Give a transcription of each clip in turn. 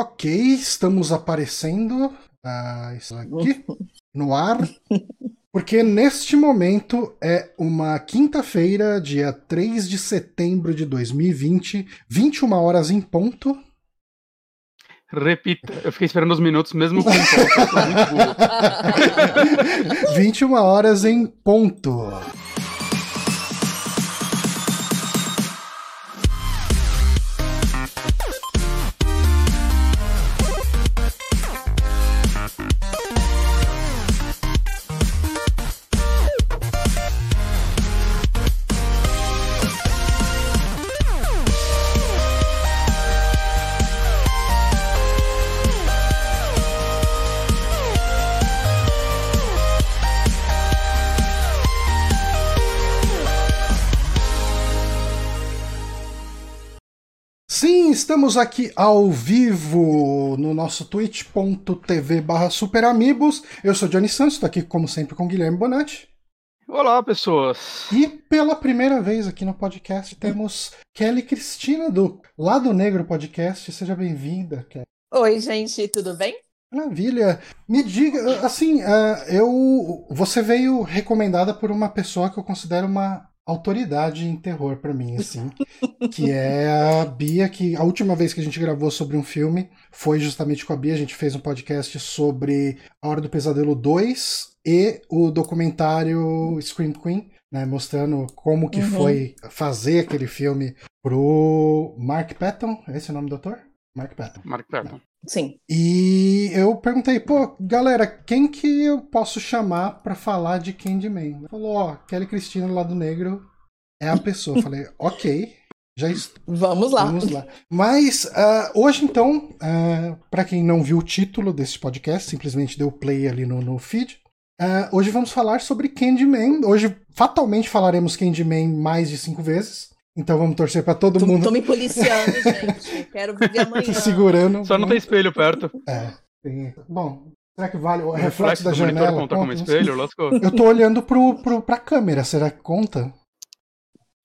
Ok, estamos aparecendo uh, isso aqui no ar. Porque neste momento é uma quinta-feira, dia 3 de setembro de 2020, 21 horas em ponto. Repita, eu fiquei esperando os minutos mesmo com ponto, 21 horas em ponto. Estamos aqui ao vivo no nosso twitch.tv barra superamigos. Eu sou Johnny Santos, estou aqui como sempre com Guilherme Bonatti. Olá, pessoas! E pela primeira vez aqui no podcast temos Kelly Cristina do Lado Negro Podcast. Seja bem-vinda, Kelly. Oi, gente, tudo bem? Maravilha. Me diga, assim, uh, eu, você veio recomendada por uma pessoa que eu considero uma autoridade em terror para mim, assim, que é a Bia, que a última vez que a gente gravou sobre um filme foi justamente com a Bia, a gente fez um podcast sobre A Hora do Pesadelo 2 e o documentário Scream Queen, né, mostrando como que uhum. foi fazer aquele filme pro Mark Patton, é esse o nome do ator? Mark Patton. Mark Patton. Sim. E eu perguntei, pô, galera, quem que eu posso chamar para falar de Candyman? Ele falou, ó, oh, Kelly Cristina do Lado Negro é a pessoa. Eu falei, ok, já estou. Vamos lá. Vamos lá. Mas uh, hoje, então, uh, ah, para quem não viu o título desse podcast, simplesmente deu play ali no, no feed. Uh, hoje vamos falar sobre Candyman. Hoje, fatalmente, falaremos Candyman mais de cinco vezes. Então vamos torcer para todo tô, mundo. Tô me policiando, gente. Quero viver amanhã. Segurando. Só não tem espelho perto. É. Tem... Bom, será que vale o reflexo, reflexo da janela? Conta como espelho, lascou. Eu tô olhando pro, pro, pra câmera, será que conta?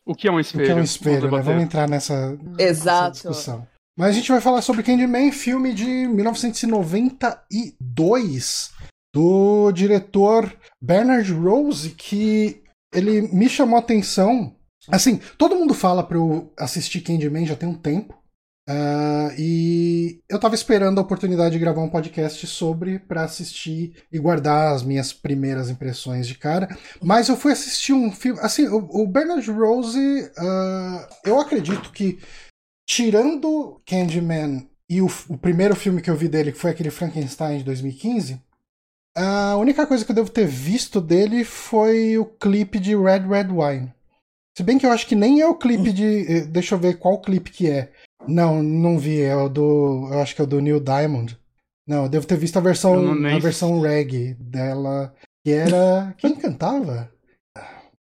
O que é um espelho? O que é um espelho, vamos, né? vamos entrar nessa, Exato. nessa discussão. Mas a gente vai falar sobre Candyman, filme de 1992, do diretor Bernard Rose, que ele me chamou a atenção Assim, todo mundo fala pra eu assistir Candyman já tem um tempo. Uh, e eu tava esperando a oportunidade de gravar um podcast sobre para assistir e guardar as minhas primeiras impressões de cara. Mas eu fui assistir um filme. Assim, o, o Bernard Rose, uh, eu acredito que, tirando Candyman e o, o, primeiro filme que eu vi dele, que foi aquele Frankenstein de 2015, a única coisa que eu devo ter visto dele foi o clipe de Red Red Wine. Se bem que eu acho que nem é o clipe de. Eh, deixa eu ver qual clipe que é. Não, não vi. É o do. Eu acho que é o do Neil Diamond. Não, eu devo ter visto a versão, a versão reggae dela. Que era. Quem cantava?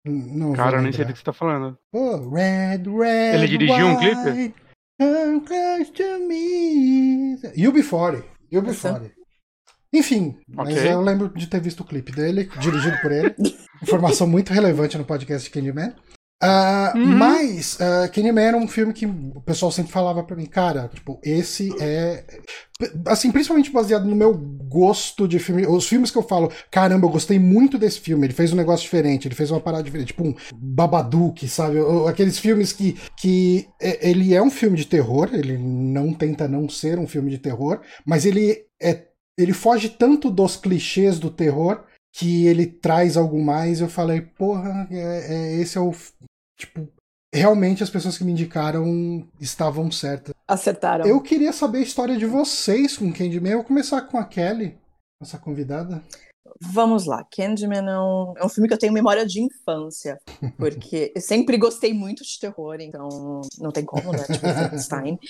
Não Cara, eu nem sei do que você tá falando. Oh, red, red. Ele dirigiu um clipe? Come close to me. UB40. UB40. Enfim, okay. mas eu lembro de ter visto o clipe dele, dirigido por ele. Informação muito relevante no podcast de Candyman. Uh, uhum. Mas uh, Candyman era um filme que o pessoal sempre falava pra mim, cara, tipo, esse é. Assim, principalmente baseado no meu gosto de filme. Os filmes que eu falo, caramba, eu gostei muito desse filme. Ele fez um negócio diferente, ele fez uma parada diferente, tipo um Babadook, sabe? Aqueles filmes que, que ele é um filme de terror, ele não tenta não ser um filme de terror, mas ele é. Ele foge tanto dos clichês do terror que ele traz algo mais. Eu falei, porra, é, é, esse é o tipo, realmente as pessoas que me indicaram estavam certas. Acertaram. Eu queria saber a história de vocês com Candyman. Eu vou começar com a Kelly, nossa convidada. Vamos lá, Candyman é um, é um filme que eu tenho memória de infância, porque eu sempre gostei muito de terror, então não tem como, né? Tipo, Frankenstein.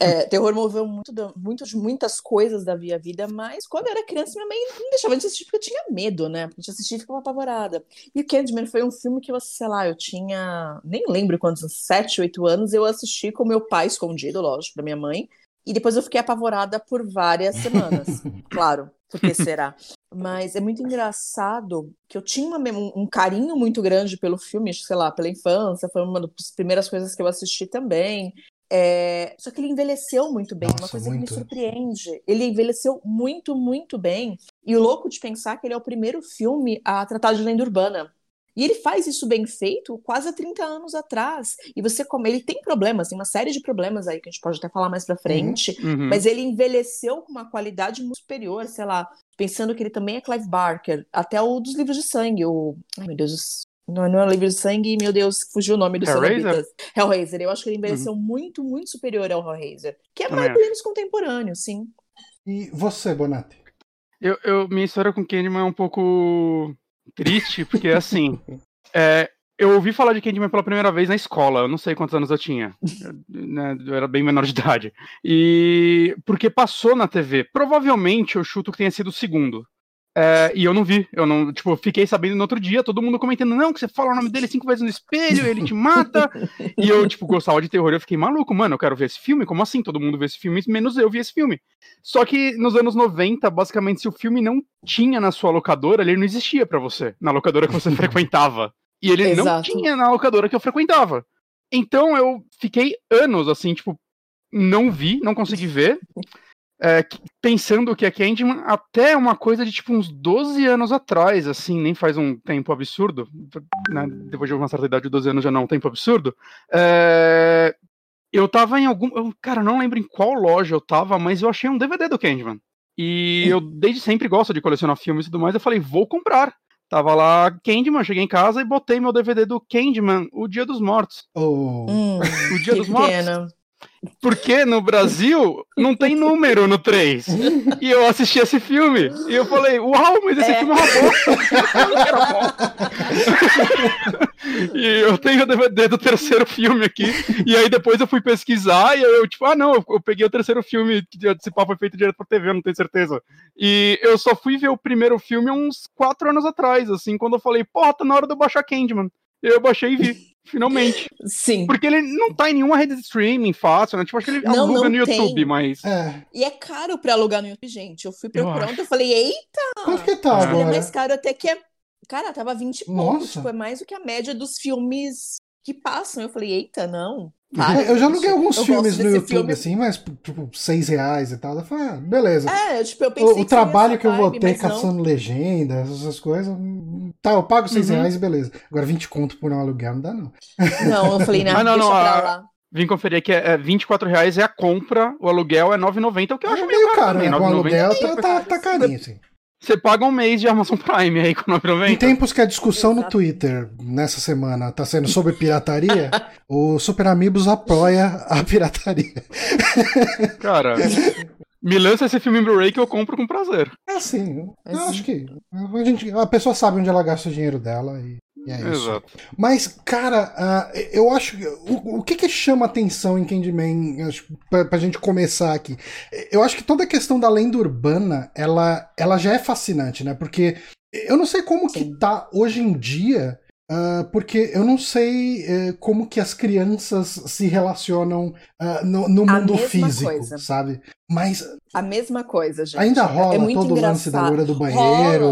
É, terror moveu muito, muito, muitas coisas da minha vida, mas quando eu era criança, minha mãe não deixava de assistir porque eu tinha medo, né? Porque eu assistia e ficava apavorada. E o Candyman foi um filme que eu, sei lá, eu tinha, nem lembro quantos, sete, oito anos, eu assisti com meu pai escondido, lógico, da minha mãe, e depois eu fiquei apavorada por várias semanas, claro. Por que será? Mas é muito engraçado que eu tinha uma, um, carinho muito grande pelo filme, sei lá, pela infância, foi uma das primeiras coisas que eu assisti também. É... Só que ele envelheceu muito bem, Nossa, uma coisa muito. que me surpreende. Ele envelheceu muito, muito bem. E o louco de pensar que ele é o primeiro filme a tratar de lenda urbana. E ele faz isso bem feito quase há 30 anos atrás. E você como ele tem problemas, tem uma série de problemas aí que a gente pode até falar mais pra frente, Uhum. mas ele envelheceu com uma qualidade muito superior, sei lá, pensando que ele também é Clive Barker, até o dos livros de sangue, o ai meu Deus, não, não é livro de sangue, meu Deus, fugiu o nome do Hellraiser? Hellraiser. Eu acho que ele envelheceu muito, muito superior ao Hellraiser, que é mais ou menos contemporâneo, sim. E você, Bonatti? Eu, eu- minha história com Candyman é um pouco triste, porque assim. é, eu ouvi falar de Candyman pela primeira vez na escola, eu não sei quantos anos eu tinha. Eu, né, eu era bem menor de idade. E. Porque passou na TV. Provavelmente eu chuto que tenha sido o segundo. É, e eu não vi, eu não, tipo, fiquei sabendo no outro dia, todo mundo comentando, não, que você fala o nome dele cinco vezes no espelho, ele te mata, e eu, tipo, gostava de terror, eu fiquei maluco, mano, eu quero ver esse filme, como assim? Todo mundo vê esse filme, menos eu vi esse filme. Só que nos anos 90, basicamente, se o filme não tinha na sua locadora, ele não existia pra você, na locadora que você frequentava. E ele não Exato. tinha na locadora que eu frequentava. Então eu fiquei anos, assim, tipo, não vi, não consegui ver. É, que- pensando que a Candyman até uma coisa de tipo uns 12 anos atrás, assim, nem faz um tempo absurdo, né, depois de uma certa idade, 12 anos já não é um tempo absurdo, é, eu tava em algum, eu, cara, não lembro em qual loja eu tava, mas eu achei um DVD do Candyman, e eu desde sempre gosto de colecionar filmes e tudo mais, eu falei, vou comprar. Tava lá Candyman, cheguei em casa e botei meu DVD do Candyman, O Dia dos Mortos. Oh, Hum, O Dia que dos Mortos. pena. Porque no Brasil não tem número no 3. E eu assisti esse filme. E eu falei, uau, mas esse É. filme é uma bosta. E eu tenho o DVD do terceiro filme aqui. E aí depois eu fui pesquisar e eu, tipo, ah, não, eu, peguei o terceiro filme que esse papo foi feito direto pra TV, eu não tenho certeza. E eu só fui ver o primeiro filme uns quatro anos atrás, assim, quando eu falei, porra, tá na hora de eu baixar Candyman. Eu baixei e vi. Finalmente. Sim. Porque ele não tá em nenhuma rede de streaming fácil, né? Tipo, acho que ele Não, aluga não no tem. YouTube, mas. é. E é caro pra alugar no YouTube, gente. Eu fui Eu procurando, acho. eu falei, eita! Quanto que tá Ah. Ele é agora? mais caro até que é. Cara, tava 20 e Nossa. pouco. Tipo, é mais do que a média dos filmes que passam. Eu falei, eita, não. Para eu já aluguei alguns Eu filmes no YouTube, filme. assim, mas tipo, seis reais e tal. Eu falei, ah, beleza. É, tipo, eu pensei o, o trabalho que eu vou ter não. caçando legendas, essas coisas. Tá, eu pago seis Uhum. reais e beleza. Agora 20 conto por um aluguel não dá, não. Não, eu falei, não, Ah, não, deixa não, pra lá. Vim conferir que é, é 24 reais é a compra, o aluguel é 9,90, o que eu acho É meio meio caro, caro, né? Com 9,90 aluguel tá, tá, tá carinho, assim. Você paga um mês de Amazon Prime aí com 9,90. Em tempos que a discussão no Exato. Twitter nessa semana tá sendo sobre pirataria, o Super Amigos apoia a pirataria. Cara, me lança esse filme em Blu-ray que eu compro com prazer. É assim, eu acho que a, gente, a pessoa sabe onde ela gasta o dinheiro dela e, e é isso. Exato. Mas, cara, ah, eu acho que. O, o que que chama atenção em Candyman, acho, pra, pra gente começar aqui? Eu acho que toda a questão da lenda urbana, ela, ela já é fascinante, né? Porque eu não sei como que Sim. tá hoje em dia. ah, porque eu não sei eh, como que as crianças se relacionam ah, no, no mundo físico, coisa. sabe? Mas A mesma coisa, gente. ainda rola é muito todo o lance da engraçado. loira do banheiro.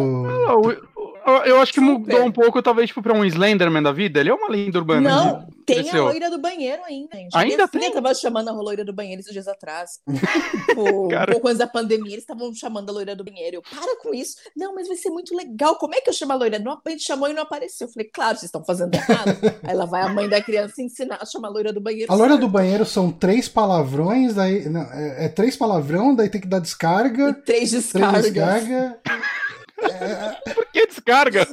O- Eu acho que Super. mudou um pouco, talvez, tipo, pra um Slenderman da vida. Ele é uma lenda urbana. Não, tem cresceu. a loira do banheiro ainda, gente. Ainda Minha filha tem? tava chamando a loira do banheiro esses dias atrás. Tipo, Cara. Um pouco antes da pandemia, eles estavam chamando a loira do banheiro. Eu, para com isso. Não, mas vai ser muito legal. Como é que eu chamo a loira? Não, a gente chamou e não apareceu. Eu falei, claro, vocês estão fazendo errado. Aí lá vai a mãe da criança ensinar a chamar a loira do banheiro. A loira do banheiro são três palavrões, daí. Não, é, é três palavrão, daí tem que dar E descarga. três Três descargas. descarga. Por que descarga?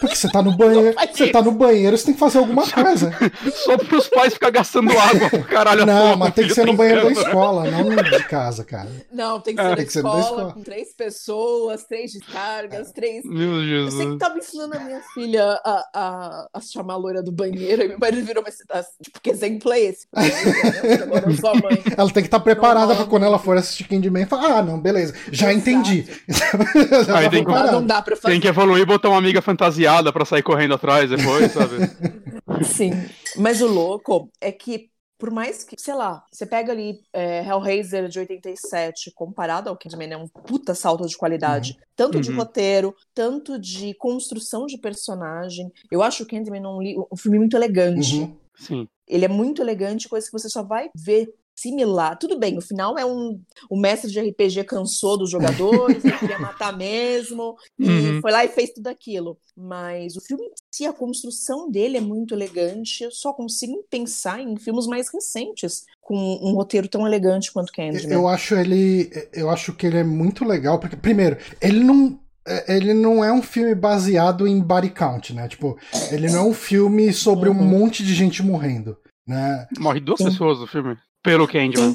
Porque você tá no banheiro. Você tá no banheiro, você tem que fazer alguma coisa. Só pros pais ficar gastando água pro caralho. Não, toa, mas tem que ser no banheiro da escola, não de casa, cara. Não, tem que É, ser tem na que ser da escola, escola. com três pessoas, três descargas, três. Meu Eu sei que Jesus. tava ensinando a minha filha a, a, a chamar a loira do banheiro, e meu marido virou, mas tá, tipo, que exemplo é esse? "Não, Agora eu sou a mãe. Ela tem que estar preparada Não, pra quando ela for assistir Candyman falar: Ah, não, beleza, já Exato. entendi. tá Aí tem que- Não, dá pra fazer. Tem que evoluir e botar uma amiga fantasiada pra sair correndo atrás depois, sabe? Sim. Mas o louco é que, por mais que, sei lá, você pega ali é, Hellraiser de 87, comparado ao Candyman, é um puta salto de qualidade. Tanto de Uhum. roteiro, tanto de construção de personagem. Eu acho o Candyman um, um filme muito elegante. Uhum. Sim. Ele é muito elegante, coisa que você só vai ver similar. Tudo bem, o final é um. O mestre de RPG cansou dos jogadores, ele queria matar mesmo, e Uhum. foi lá e fez tudo aquilo. Mas o filme em si, a construção dele é muito elegante. Eu só consigo pensar em filmes mais recentes com um roteiro tão elegante quanto Candyman. Eu acho ele. Eu acho que ele é muito legal, porque, primeiro, ele não. é, Ele não é um filme baseado em body count, né? Tipo, ele não é um filme sobre um Uhum. monte de gente morrendo, né? Morre duas Sim. pessoas no filme. Pelo Candyman.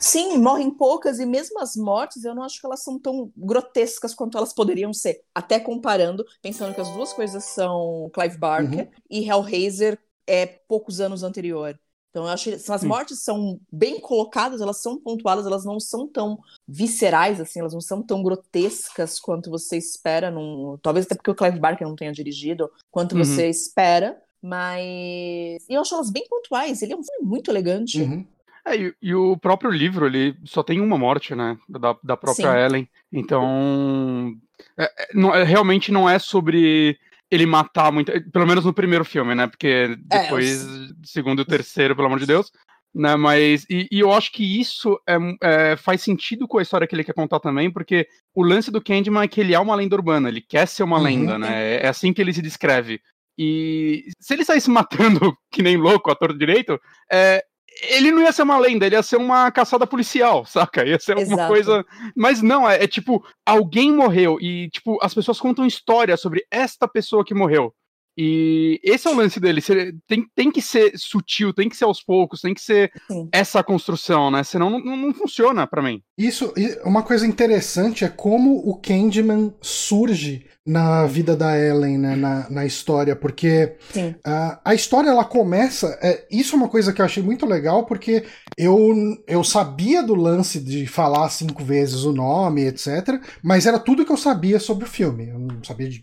Sim, morrem poucas, e mesmo as mortes, eu não acho que elas são tão grotescas quanto elas poderiam ser. Até comparando, pensando que as duas coisas são Clive Barker e Hellraiser é poucos anos anterior. Então, eu acho que as Sim. mortes são bem colocadas, elas são pontuadas, elas não são tão viscerais, assim, elas não são tão grotescas quanto você espera. Num... Talvez até porque o Clive Barker não tenha dirigido, quanto Uhum. você espera. Mas e eu acho elas bem pontuais. Ele é um filme muito elegante. Uhum. É, e, e o próprio livro, ele só tem uma morte, né? Da, da própria Sim. Ellen. Então. é- é- não- é- realmente não é sobre ele matar muito. Pelo menos no primeiro filme, né? Porque É, depois, segundo e terceiro, pelo amor de Deus. Né, mas, e, e eu acho que isso é, é, faz sentido com a história que ele quer contar também, porque o lance do Candyman é que ele é uma lenda urbana, ele quer ser uma Uhum. lenda, né? É assim que ele se descreve. E se ele saísse matando que nem louco, ator direito, é, ele não ia ser uma lenda, ele ia ser uma caçada policial, saca? Ia ser alguma Exato. coisa. Mas não, é, é tipo, alguém morreu e, tipo, as pessoas contam história sobre esta pessoa que morreu. E esse é o lance dele. Tem, tem que ser sutil, tem que ser aos poucos, tem que ser Sim. essa construção, né? Senão não, não, não funciona pra mim. Isso, uma coisa interessante é como o Candyman surge na vida da Ellen, né, na, na história, porque ah, a história ela começa. é, isso é uma coisa que eu achei muito legal, porque eu, eu sabia do lance de falar cinco vezes o nome, etc., mas era tudo que eu sabia sobre o filme. Eu não sabia de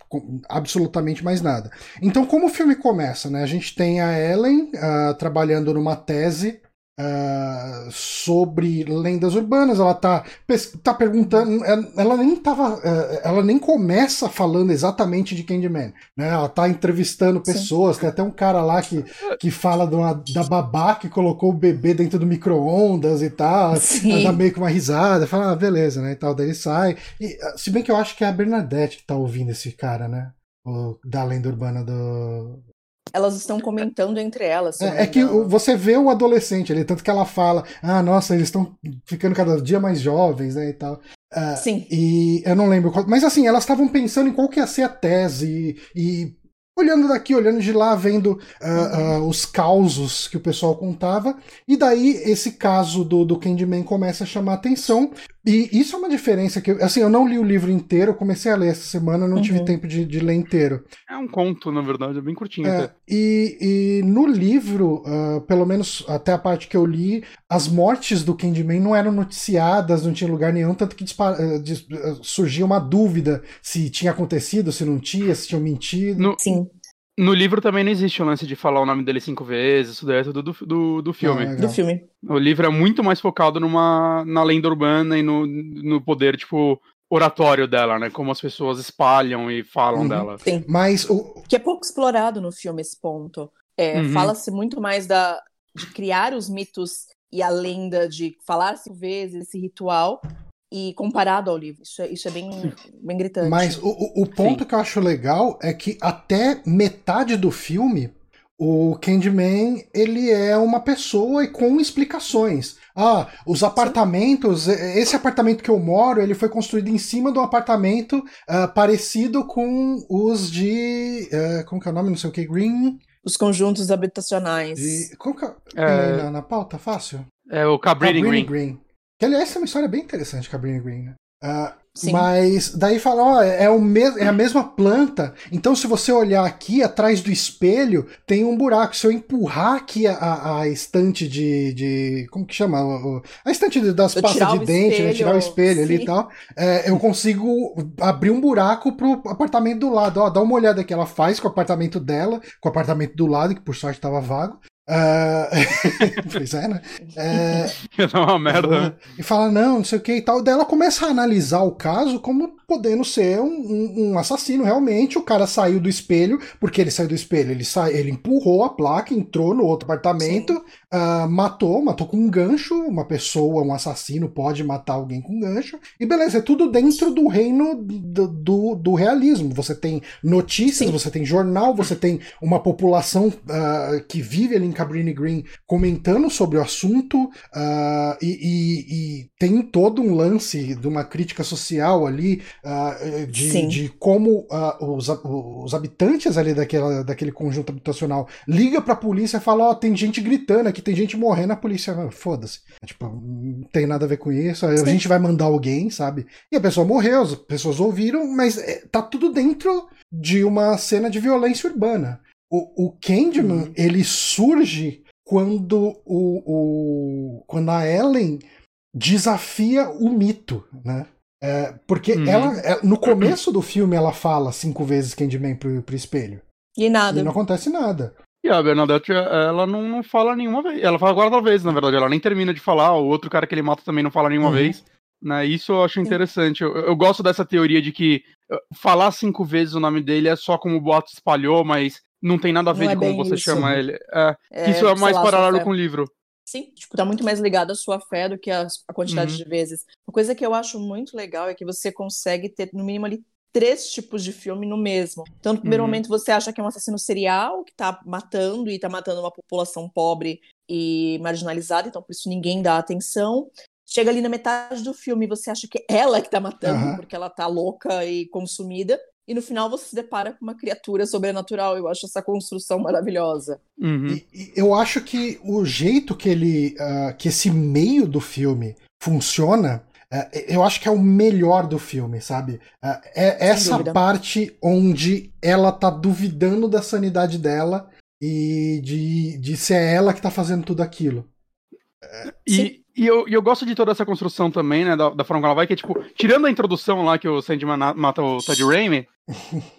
absolutamente mais nada. Então, como o filme começa, né? A gente tem a Ellen ah, trabalhando numa tese ah, sobre lendas urbanas. Ela tá, tá perguntando. Ela, nem tava. eh, ela nem começa falando exatamente de Candyman. Né? Ela tá entrevistando Sim. pessoas. Tem até um cara lá que, que fala de uma- da babá que colocou o bebê dentro do micro-ondas e tal. Sim. Ela dá meio que uma risada, fala, ah, beleza, né? E tal, daí ele sai. E, ah, se bem que eu acho que é a Bernadette que tá ouvindo esse cara, né? O, da lenda urbana do. Elas estão comentando entre elas. É, é que você vê o adolescente ali, tanto que ela fala, ah, nossa, eles estão ficando cada dia mais jovens, né? E tal. Ah, Sim. e eu não lembro qual. Mas assim, elas estavam pensando em qual que ia ser a tese e. olhando daqui, olhando de lá, vendo ah, ah, os causos que o pessoal contava. E daí esse caso do, do Candyman começa a chamar atenção. E isso é uma diferença que. eu- Assim, eu não li o livro inteiro, eu comecei a ler essa semana, não tive Uhum. tempo de, de ler inteiro. É um conto, na verdade, é bem curtinho É, até. e, e no livro, ah, pelo menos até a parte que eu li, as mortes do Candyman não eram noticiadas, não tinha lugar nenhum, tanto que dispa- ah, dis- ah, surgia uma dúvida se tinha acontecido, se não tinha, se tinham mentido. No, Sim. No livro também não existe o lance de falar o nome dele cinco vezes, isso daí é tudo do, do, do filme. Ah. Do filme. O livro é muito mais focado numa, na lenda urbana e no, no poder, tipo, oratório dela, né? Como as pessoas espalham e falam Uhum. dela. Sim. Mas o, Que é pouco explorado no filme esse ponto. É, Uhum. Fala-se muito mais da, de criar os mitos e a lenda de falar cinco vezes esse ritual e comparado ao livro. Isso é, isso é bem, bem gritante. Mas o, o- ponto Sim. que eu acho legal é que até metade do filme, o Candyman, ele é uma pessoa e com explicações. Ah, os apartamentos, esse apartamento que eu moro, ele foi construído em cima de um apartamento ah, parecido com os de. ah, como que é o nome? Não sei o que, Green. Os conjuntos habitacionais. De, como que é, É. na, na pauta? Fácil? É o Cabrini Cabrini Green. Que aliás é uma história bem interessante, Cabrini Green, né? Sim. mas daí fala, ó, é, o mes é a mesma planta. Então, se você olhar aqui atrás do espelho, tem um buraco. Se eu empurrar aqui a, a- a estante de, de. Como que chama? A estante das pastas de dente, né? espelho, Tirar o espelho ali sim. e tal. É, eu consigo abrir um buraco pro apartamento do lado. Ó, dá uma olhada que ela faz com o apartamento dela, com o apartamento do lado, que por sorte estava vago. Uh... pois é, né? É... É uma merda. Né? E fala, não, não sei o que e tal. Daí ela começa a analisar o caso como podendo ser um, um, um, assassino realmente. O cara saiu do espelho, porque ele saiu do espelho, ele, sa... ele empurrou a placa, entrou no outro apartamento, uh, matou, matou com um gancho. Uma pessoa, um assassino, pode matar alguém com um gancho. E beleza, é tudo dentro do reino do, do, do realismo. Você tem notícias, Sim. você tem jornal, você tem uma população uh, que vive ali em Cabrini Green comentando sobre o assunto, uh, e, e, e, tem todo um lance de uma crítica social ali, uh, de, de, como os, os, habitantes ali daquela, daquele conjunto habitacional liga pra polícia e fala: Ó, oh, tem gente gritando aqui, tem gente morrendo, a polícia, foda-se. É, tipo, não tem nada a ver com isso, a gente vai mandar alguém, sabe? E a pessoa morreu, as pessoas ouviram, mas é, tá tudo dentro de uma cena de violência urbana. O, o Candyman, uhum. ele surge quando o, o, quando a Ellen desafia o mito, né? É, porque uhum. ela, é, no começo do filme, ela fala cinco vezes Candyman pro, pro espelho. E nada. E não acontece nada. E a Bernadette, ela não, não fala nenhuma vez. Ela fala agora vez, na verdade. Ela nem termina de falar. O outro cara que ele mata também não fala nenhuma uhum. vez. Né? Isso eu acho interessante. Eu, eu, gosto dessa teoria de que uh, falar cinco vezes o nome dele é só como o boato espalhou, mas não tem nada a ver não de é como você isso. chama ele. É, é, isso é mais paralelo com o livro. Sim, tipo, tá muito mais ligado à sua fé do que a, a quantidade uhum. de vezes. Uma coisa que eu acho muito legal é que você consegue ter, no mínimo, ali três tipos de filme no mesmo. Então, no primeiro uhum. momento, você acha que é um assassino serial que tá matando e tá matando uma população pobre e marginalizada, então por isso ninguém dá atenção. Chega ali na metade do filme, você acha que é ela que tá matando, uhum. porque ela tá louca e consumida e no final você se depara com uma criatura sobrenatural. Eu acho essa construção maravilhosa. Uhum. E, e eu acho que o jeito que ele. Uh, que esse meio do filme funciona. Uh, eu acho que é o melhor do filme, sabe? Uh, é essa dúvida. parte onde ela tá duvidando da sanidade dela e de, de ser ela que tá fazendo tudo aquilo. E, e eu, e eu gosto de toda essa construção também, né? Da, da forma como ela vai, que é tipo, tirando a introdução lá que o Sandman mata o Ted Raimi,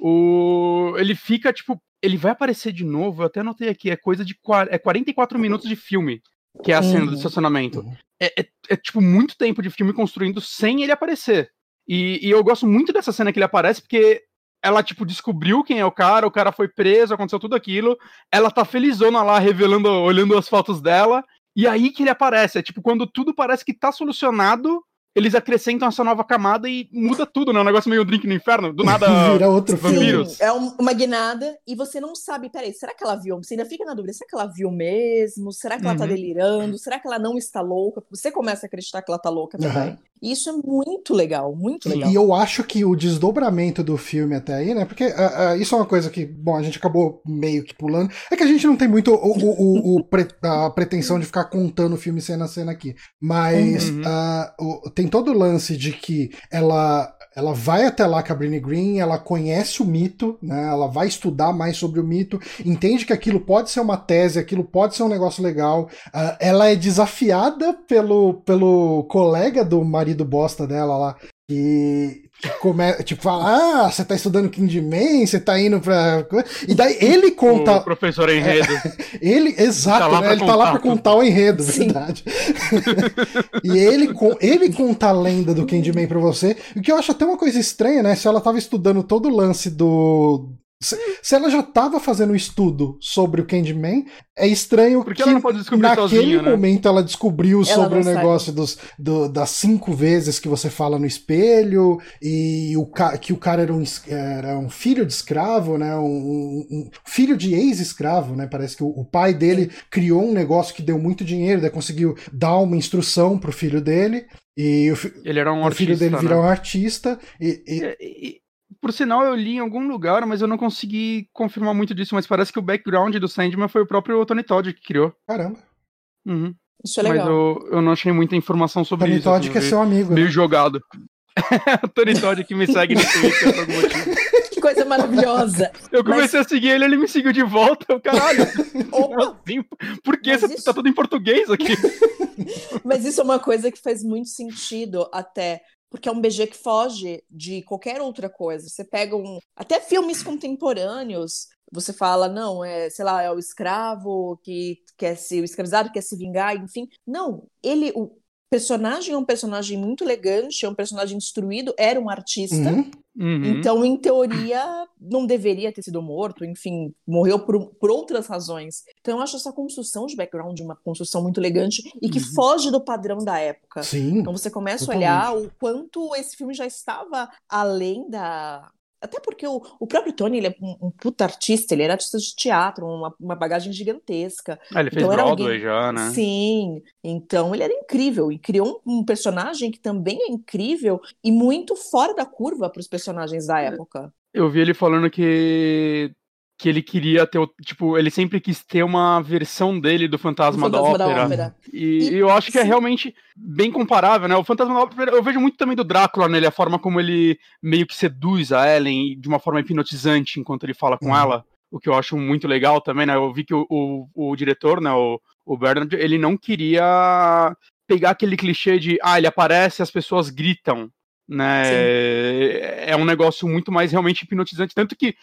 o, ele fica, tipo, ele vai aparecer de novo, eu até anotei aqui, é coisa de é 44 minutos de filme, que é a cena do uhum. estacionamento. Uhum. É, é, é, tipo, muito tempo de filme construindo sem ele aparecer. E, e eu gosto muito dessa cena que ele aparece, porque ela, tipo, descobriu quem é o cara, o cara foi preso, aconteceu tudo aquilo, ela tá felizona lá, revelando, olhando as fotos dela, e aí que ele aparece. É tipo, quando tudo parece que tá solucionado, eles acrescentam essa nova camada e muda tudo, né? Um negócio meio drink no inferno, do nada. Vira outro vampiros. Sim, é uma guinada e você não sabe, peraí, será que ela viu? Você ainda fica na dúvida, será que ela viu mesmo? Será que ela tá uhum. delirando? Será que ela não está louca? Você começa a acreditar que ela tá louca também. Uhum. E isso é muito legal, muito legal. E eu acho que o desdobramento do filme até aí, né? Porque uh, uh, isso é uma coisa que, bom, a gente acabou meio que pulando. É que a gente não tem muito o, o, o, pre, a pretensão de ficar contando o filme cena a cena aqui. Mas uhum. uh, tem todo o lance de que ela ela vai até lá com a Green, ela conhece o mito, né? Ela vai estudar mais sobre o mito, entende que aquilo pode ser uma tese, aquilo pode ser um negócio legal. Uh, ela é desafiada pelo, pelo colega do marido bosta dela lá, que come, tipo, fala, ah, você tá estudando Kingman, você tá indo pra. E daí ele conta. O professor enredo. É, ele, exato, tá né? ele tá lá pra contar o enredo, Sim. verdade. e ele, ele conta a lenda do Candyman pra você. O que eu acho até uma coisa estranha, né? Se ela tava estudando todo o lance do, se, se, ela já estava fazendo um estudo sobre o Candyman, é estranho Porque que naquele sozinha, né? momento ela descobriu ela sobre o negócio dos, do, das cinco vezes que você fala no espelho e o, que o cara era um, era um filho de escravo, né? Um, um filho de ex-escravo, né? Parece que o, o, pai dele criou um negócio que deu muito dinheiro, daí conseguiu dar uma instrução pro filho dele. E o, ele era um o artista, filho dele né? virou um artista. E, e... Por sinal, eu li em algum lugar, mas eu não consegui confirmar muito disso, mas parece que o background do Sandman foi o próprio Tony Todd que criou. Caramba. Uhum. Isso é legal. Mas eu, eu não achei muita informação sobre Tony isso. Tony Todd assim, que é seu amigo. Meio né? jogado. Tony Todd que me segue no Twitter por algum motivo. Que coisa maravilhosa. Eu comecei Mas... a seguir ele, ele me seguiu de volta. Eu, caralho. Opa. Por que você isso... tá tudo em português aqui? Mas isso é uma coisa que faz muito sentido até porque é um BG que foge de qualquer outra coisa. Você pega um. Até filmes contemporâneos você fala, não, é, sei lá, é o escravo que quer se, o escravizado quer se vingar, enfim. Não, ele, o personagem é um personagem muito elegante, é um personagem instruído, era um artista. Uhum. Uhum. Então, em teoria, não deveria ter sido morto, enfim, morreu por, por outras razões. Então, eu acho essa construção de background uma construção muito elegante e que Uhum. foge do padrão da época. Sim. Então você começa Totalmente. a olhar o quanto esse filme já estava além da. Até porque o, o próprio Tony ele é um, um puta artista, ele era artista de teatro, uma, uma bagagem gigantesca. Ah, ele fez Então era Broadway alguém- já, né? Sim, então ele era incrível e criou um, um personagem que também é incrível e muito fora da curva para os personagens da época. Eu vi ele falando que que ele queria ter, o- tipo, ele sempre quis ter uma versão dele do Fantasma, Fantasma da, da Ópera. Ópera. E, E- eu acho que é sim. realmente bem comparável, né? O Fantasma da Ópera, eu vejo muito também do Drácula nele, a forma como ele meio que seduz a Ellen de uma forma hipnotizante enquanto ele fala com Uhum. ela, o que eu acho muito legal também, né? Eu vi que o, o, o diretor, né, o, o Bernard, ele não queria pegar aquele clichê de, ah, ele aparece e as pessoas gritam, né? É um negócio muito mais realmente hipnotizante, tanto que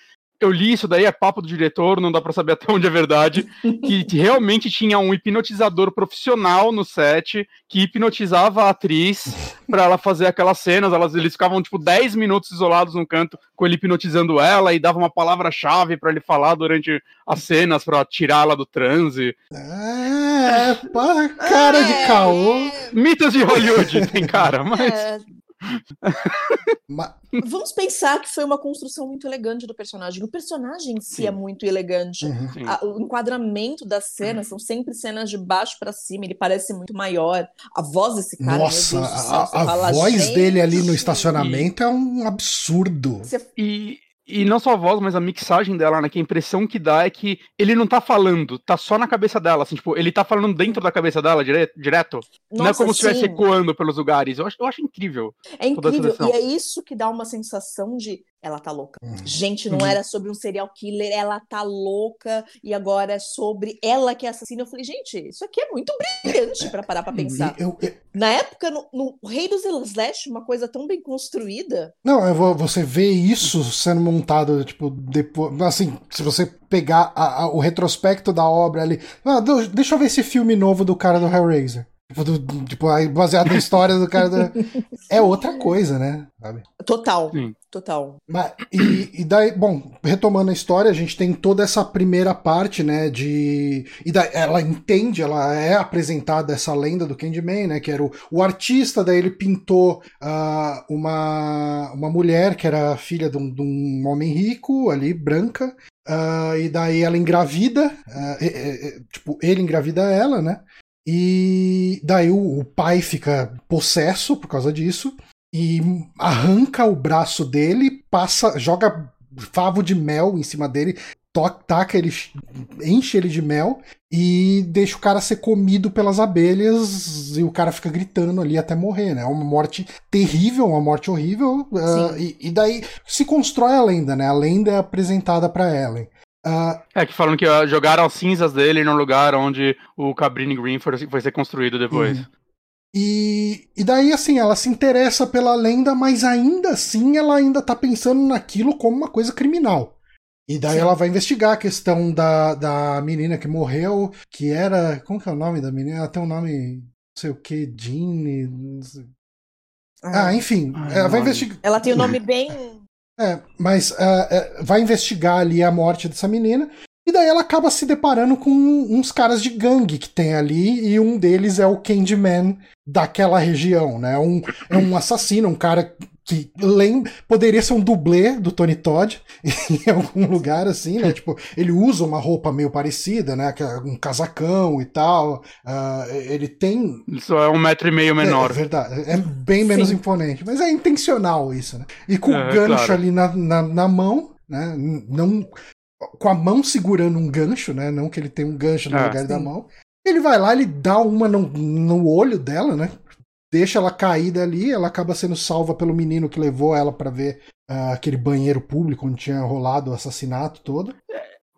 eu li isso daí, é papo do diretor, não dá pra saber até onde é verdade, que, realmente tinha um hipnotizador profissional no set que hipnotizava a atriz pra ela fazer aquelas cenas. Elas, eles ficavam tipo 10 minutos isolados num canto com ele hipnotizando ela e dava uma palavra-chave pra ele falar durante as cenas pra tirar ela do transe. É, pá, cara de caô. Mitos de Hollywood, tem cara, mas. Ma- vamos pensar que foi uma construção muito elegante do personagem. O personagem em si Sim. é muito elegante. Uhum. A- o enquadramento das cenas são sempre cenas de baixo pra cima, ele parece muito maior. A voz desse cara, Nossa, Deus a, a fala, voz "Gente". dele ali no estacionamento é um absurdo. Você- E, e não só a voz, mas a mixagem dela, né? Que a impressão que dá é que ele não tá falando, tá só na cabeça dela, assim, tipo, ele tá falando dentro da cabeça dela dire- direto. não é Nossa, como se estivesse sim, ecoando pelos lugares. Eu acho, eu acho incrível. é incrível. E é isso que dá uma sensação de ela tá louca. Uhum. Gente, não Uhum. era sobre um serial killer, ela tá louca, e agora é sobre ela que é assassina. Eu falei, gente, isso aqui é muito brilhante pra parar pra pensar. E eu- eu- Na época, no, no Rei dos Slash, uma coisa tão bem construída. não, vou- você vê isso sendo montado, tipo, depois. Assim, se você pegar a- a- o retrospecto da obra ali. Ah, deixa eu ver esse filme novo do cara do Hellraiser. Tipo, do- tipo, aí, baseado na história do cara do. É outra coisa, né? Sabe? Total, Sim. total. Mas, e, e daí, bom, retomando a história, a gente tem toda essa primeira parte, né, de... E daí ela entende, ela é apresentada essa lenda do Candyman, né, que era o, o artista, daí ele pintou ah, uma, uma mulher que era filha de um, de um homem rico, ali, branca, ah, e daí ela engravida, é- é- é, tipo, ele engravida ela, né, e daí o, o pai fica possesso por causa disso, e arranca o braço dele, passa, joga favo de mel em cima dele, to- taca ele, enche ele de mel e deixa o cara ser comido pelas abelhas e o cara fica gritando ali até morrer, né? É uma morte terrível, uma morte horrível. ah, e, e daí se constrói a lenda, né? A lenda é apresentada pra Ellen. Ah, É, que falam que jogaram as cinzas dele no lugar onde o Cabrini Green foi, foi ser construído depois. Uhum. E, e daí, assim, ela se interessa pela lenda, mas ainda assim ela ainda tá pensando naquilo como uma coisa criminal. E daí Sim. ela vai investigar a questão da, da menina que morreu, que era. Como que é o nome da menina? Ela tem um nome. Não sei o que, Jean. sei- Ah, enfim, Ai, ela vai investigar. Ela tem o nome bem. É, mas é, vai investigar ali a morte dessa menina. E daí ela acaba se deparando com uns caras de gangue que tem ali, e um deles é o Candyman daquela região, né? Um, é um assassino, um cara que lem poderia ser um dublê do Tony Todd em algum lugar assim, né? Tipo, ele usa uma roupa meio parecida, né? que é Um casacão e tal. Ah, ele tem só é um metro e meio menor. é, verdade. É bem menos Sim. imponente. Mas é intencional isso, né? E com É, o gancho claro. ali na, na, na mão, né? Não, com a mão segurando um gancho, né? Não que ele tem um gancho no Ah, lugar da sim. mão. Ele vai lá, ele dá uma no, no olho dela, né? Deixa ela cair dali, ela acaba sendo salva pelo menino que levou ela pra ver ah, aquele banheiro público onde tinha rolado o assassinato todo.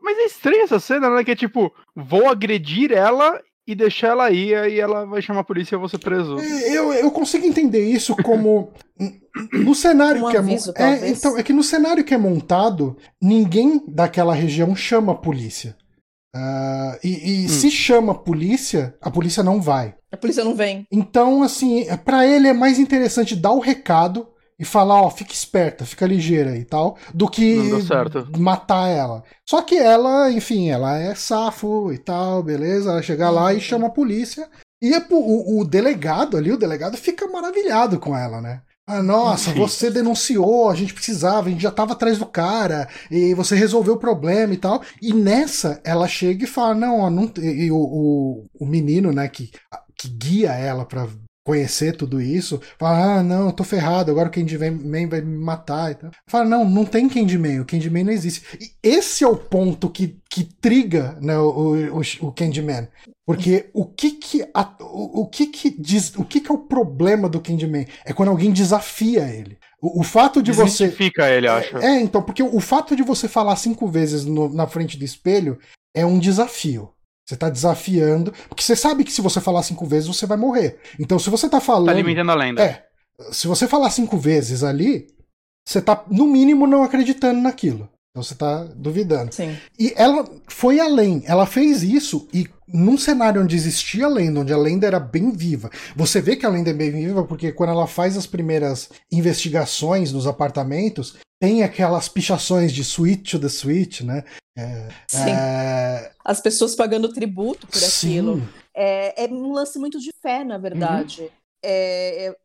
Mas é estranha essa cena, né? Que é tipo, vou agredir ela e deixar ela ir, aí ela vai chamar a polícia e ser preso. É, eu, eu consigo entender isso como. no cenário Um que aviso, é, é. Então, é que no cenário que é montado, ninguém daquela região chama a polícia. Ah, e e se chama a polícia, a polícia não vai. A polícia não vem. Então, assim, pra ele é mais interessante dar o recado e falar, ó, fica esperta, fica ligeira e tal, do que matar ela. Só que ela, enfim, ela é safo e tal, beleza? Ela chega lá e Uhum. chama a polícia. E é o, o delegado ali, o delegado fica maravilhado com ela, né? Ah, nossa, Sim. você denunciou, a gente precisava, a gente já tava atrás do cara, e você resolveu o problema e tal. E nessa, ela chega e fala: Não, ó, não. te-" E o, o, o menino, né, que, que guia ela pra conhecer tudo isso, fala: Ah, não, eu tô ferrado, agora o Candyman vai me matar e tal. Fala: Não, não tem Candyman, o Candyman não existe. E esse é o ponto que, que triga né, o, o, o Candyman. Porque o que que, a- o, o que que diz, o que que é o problema do Candyman? É quando alguém desafia ele. O, o fato de você Desmistifica ele, acho. é, então, porque o fato de você falar cinco vezes no- na frente do espelho é um desafio. Você tá desafiando. Porque você sabe que se você falar cinco vezes, você vai morrer. Então, se você tá falando. Tá alimentando a lenda. É. Se você falar cinco vezes ali, você tá, no mínimo, não acreditando naquilo. Então você tá duvidando. Sim. E ela foi além. Ela fez isso e num cenário onde existia a lenda, onde a lenda era bem viva. Você vê que a lenda é bem viva porque quando ela faz as primeiras investigações nos apartamentos, tem aquelas pichações de switch to the switch, né? É, Sim. é, As pessoas pagando tributo por aquilo. sim. É, é um lance muito de fé, na verdade. Uhum. É, é-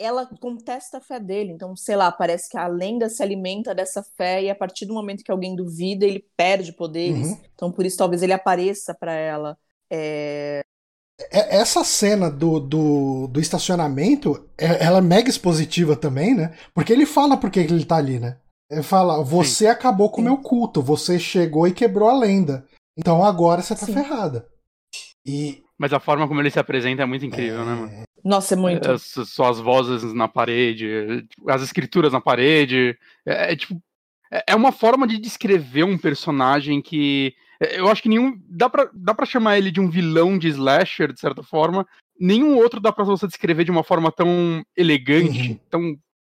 ela contesta a fé dele. Então, sei lá, parece que a lenda se alimenta dessa fé e a partir do momento que alguém duvida, ele perde poderes. Uhum. Então, por isso, talvez ele apareça para ela. É, É- Essa cena do, do, do estacionamento, é- ela é mega expositiva também, né? Porque ele fala por que que ele tá ali, né? Ele fala: Você acabou com o Sim. meu culto, você chegou e quebrou a lenda. Então agora você tá Sim. ferrada. E. Mas a forma como ele se apresenta é muito incrível, né, mano? Nossa, é muito. As suas vozes na parede, as escrituras na parede. É, é, tipo. É é uma forma de descrever um personagem que. é, Eu acho que nenhum. Dá pra, dá pra chamar ele de um vilão de slasher, de certa forma. Nenhum outro dá pra você descrever de uma forma tão elegante, Uhum. tão.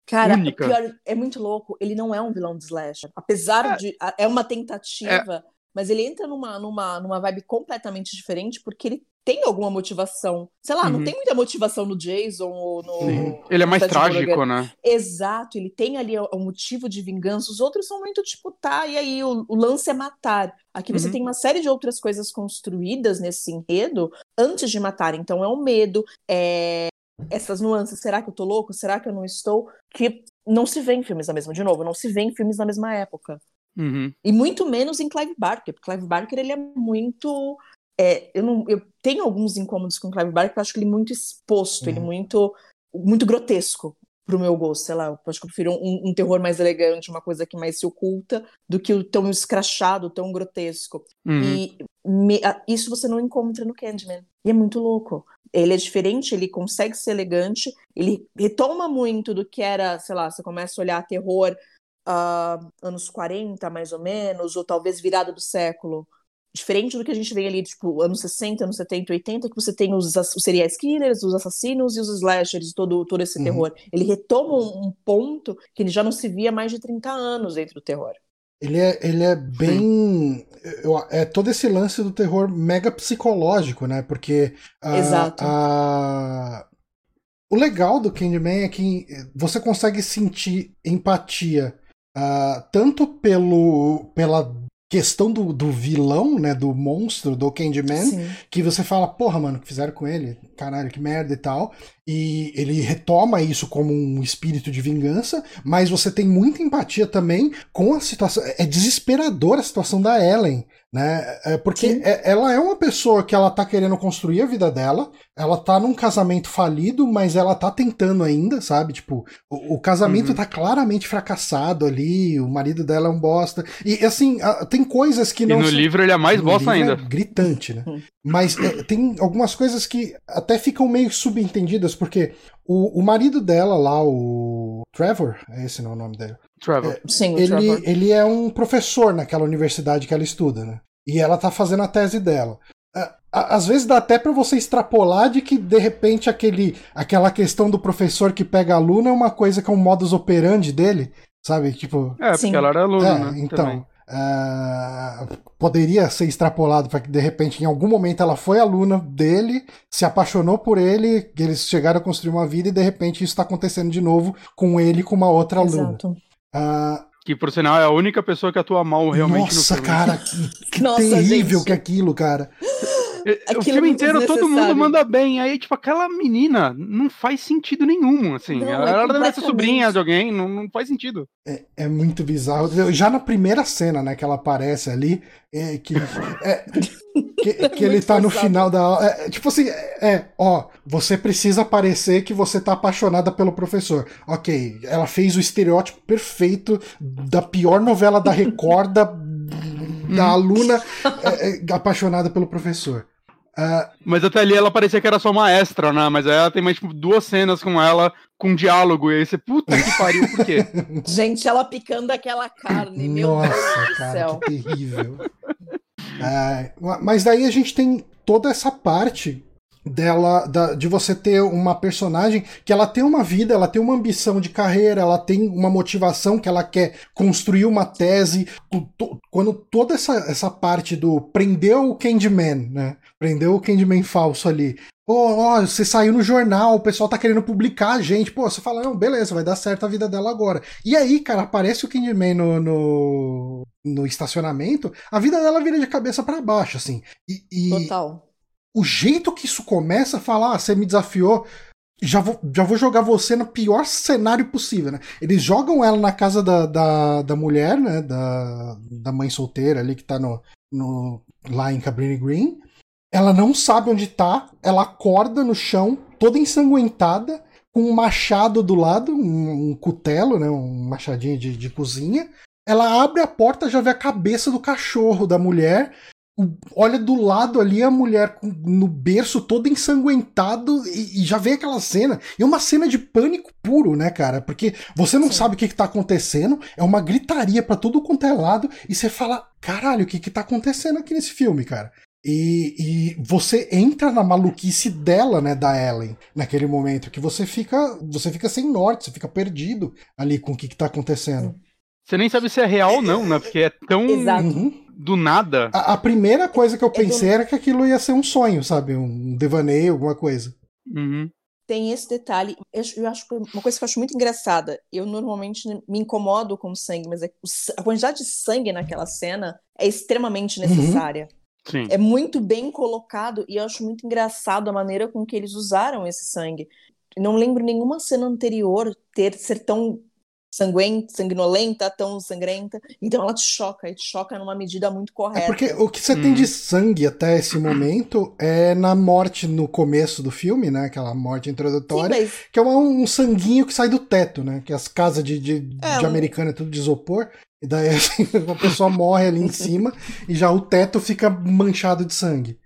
Cara, única. o pior, é muito louco. Ele não é um vilão de slasher. Apesar É. de. É uma tentativa, mas ele entra numa, numa, numa vibe completamente diferente porque ele tem alguma motivação. Sei lá, não Uhum. tem muita motivação no Jason ou no. Sim. Ele é mais trágico, né? Exato, ele tem ali um motivo de vingança. Os outros são muito tipo, tá, e aí o, o lance é matar. Aqui você Uhum. tem uma série de outras coisas construídas nesse enredo antes de matar. Então é o medo, é essas nuances. Será que eu tô louco? Será que eu não estou? Que não se vê em filmes da mesma, de novo, não se vê em filmes da mesma época. Uhum. E muito menos em Clive Barker, porque Clive Barker ele é muito. é, eu, não, eu tenho alguns incômodos com Clive Barker, eu acho que ele é muito exposto, ele é Uhum. muito, muito grotesco pro meu gosto, sei lá. Eu acho que eu prefiro um, um terror mais elegante, uma coisa que mais se oculta, do que o tão escrachado, tão grotesco. Uhum. E me- a- isso você não encontra no Candyman. E é muito louco. Ele é diferente, ele consegue ser elegante, ele retoma muito do que era, sei lá, você começa a olhar terror ah, anos 40, mais ou menos, ou talvez virada do século. Diferente do que a gente vê ali, tipo, anos 60, anos 70, 80, que você tem os, os serial killers, os assassinos e os slashers, todo, todo esse Uhum. terror. Ele retoma um, um ponto que ele já não se via há mais de 30 anos dentro do terror. Ele é, ele é bem. eu- é todo esse lance do terror mega psicológico, né? Porque. a- Exato. a- O legal do Candyman é que você consegue sentir empatia ah, tanto pelo, pela questão do, do vilão, né? Do monstro, do Candyman, Sim. que você fala, porra, mano, o que fizeram com ele? Caralho, que merda e tal. E ele retoma isso como um espírito de vingança, mas você tem muita empatia também com a situação. É desesperadora a situação da Ellen, né? É porque Sim. é- ela é uma pessoa que ela tá querendo construir a vida dela, ela tá num casamento falido, mas ela tá tentando ainda, sabe? Tipo, o, o casamento Uhum. tá claramente fracassado ali, o marido dela é um bosta. E assim, a- tem coisas que E não no são- livro ele é mais no bosta livro ainda. É gritante, né? Hum. Mas é, tem algumas coisas que até ficam meio subentendidas, porque o, o marido dela lá, o Trevor, é esse não é o nome dele, Trevor. Sim, o ele, Trevor. ele é um professor naquela universidade que ela estuda, né? E ela tá fazendo a tese dela. Ah, às vezes dá até para você extrapolar de que de repente aquele, aquela questão do professor que pega aluno é uma coisa que é um modus operandi dele, sabe? Tipo. É, porque Sim. ela era aluna, é, né? Então. Uh, poderia ser extrapolado para que de repente em algum momento ela foi aluna dele, se apaixonou por ele, eles chegaram a construir uma vida e de repente isso está acontecendo de novo com ele com uma outra aluna. Uh, que, por sinal, é a única pessoa que atua mal realmente Nossa, no filme. cara, que, que Nossa, terrível gente. que é aquilo, cara. É, o filme inteiro todo mundo manda bem. Aí, tipo, aquela menina não faz sentido nenhum, assim. Não, ela é deve ser sobrinha de alguém, não, não faz sentido. É, é, muito bizarro. Já na primeira cena, né, que ela aparece ali, é, que, é, que, que ele tá no final da aula. É, tipo assim, é, ó, você precisa parecer que você tá apaixonada pelo professor. Ok, ela fez o estereótipo perfeito da pior novela da Record da, da hum. aluna é, apaixonada pelo professor. Uh, mas até ali ela parecia que era só uma extra, né? Mas aí ela tem mais tipo, duas cenas com ela com diálogo. E aí você, puta que pariu, por quê? Gente, ela picando aquela carne, meu Nossa, Deus do cara, céu. Que terrível. uh, mas daí a gente tem toda essa parte dela da, de você ter uma personagem que ela tem uma vida, ela tem uma ambição de carreira, ela tem uma motivação que ela quer construir uma tese. Quando toda essa, essa parte do prendeu o Candyman, né? Prendeu o Candyman falso ali. Ó, você saiu no jornal, o pessoal tá querendo publicar a gente. Pô, você fala, não, beleza, vai dar certo a vida dela agora. E aí, cara, aparece o Candyman no, no, no estacionamento, a vida dela vira de cabeça para baixo, assim. E, e, Total o jeito que isso começa a falar, ah, você me desafiou, já vou, já vou jogar você no pior cenário possível, né? Eles jogam ela na casa da, da, da mulher, né? Da, da mãe solteira ali que tá no, no, lá em Cabrini Green. Ela não sabe onde tá, ela acorda no chão, toda ensanguentada, com um machado do lado, um, um cutelo, né? Um machadinho de, de cozinha. Ela abre a porta, já vê a cabeça do cachorro da mulher olha do lado ali a mulher no berço todo ensanguentado e, e, já vê aquela cena. E é uma cena de pânico puro, né, cara? Porque você não Sim. sabe o que, que tá acontecendo, é uma gritaria para todo quanto é lado e você fala: caralho, o que, que tá acontecendo aqui nesse filme, cara? E, e, você entra na maluquice dela, né, da Ellen, naquele momento, que você fica você fica sem norte, você fica perdido ali com o que, que tá acontecendo. Você nem sabe se é real ou não, né? Porque é tão. Exato. Uhum do nada. A, a, primeira coisa que eu pensei é do... era que aquilo ia ser um sonho, sabe? Um devaneio, alguma coisa. Uhum. Tem esse detalhe. Eu, eu acho uma coisa que eu acho muito engraçada. Eu normalmente me incomodo com sangue, mas é, a quantidade de sangue naquela cena é extremamente uhum. necessária. Uhum. É muito bem colocado e eu acho muito engraçado a maneira com que eles usaram esse sangue. Não lembro nenhuma cena anterior ter ser tão sanguenta, sanguinolenta, tão sangrenta. Então ela te choca, e te choca numa medida muito correta. É porque o que você hum. tem de sangue até esse momento é na morte no começo do filme, né? Aquela morte introdutória, Sim, mas... que é um, um, sanguinho que sai do teto, né? Que as casas de, de, é, de um... americana é tudo de isopor. E daí assim, a pessoa morre ali em cima e já o teto fica manchado de sangue.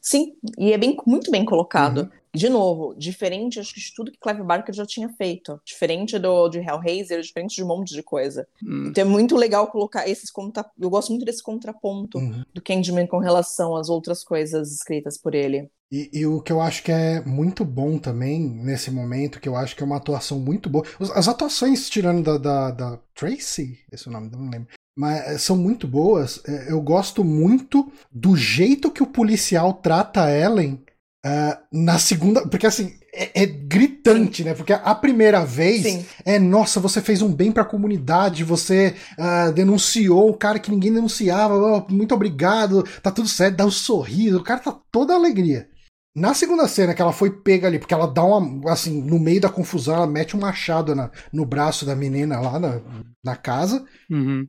Sim, e é bem, muito bem colocado. Uhum de novo, diferente acho que de tudo que Clive Barker já tinha feito. Diferente do de Hellraiser, diferente de um monte de coisa. Hum. Então é muito legal colocar esses contra... Eu gosto muito desse contraponto uhum. do Candyman com relação às outras coisas escritas por ele. E, e, o que eu acho que é muito bom também nesse momento, que eu acho que é uma atuação muito boa. As atuações, tirando da, da, da Tracy, esse é o nome, não lembro. Mas eh, são muito boas. Eh, eu gosto muito do jeito que o policial trata a Ellen Uh, na segunda, porque assim, é, é gritante, Sim. né? Porque a primeira vez Sim. é, nossa, você fez um bem para a comunidade, você uh, denunciou o cara que ninguém denunciava, oh, muito obrigado, tá tudo certo, dá um sorriso, o cara tá toda alegria. Na segunda cena que ela foi pega ali, porque ela dá uma, assim, no meio da confusão, ela mete um machado na, no braço da menina lá na, na casa. Uhum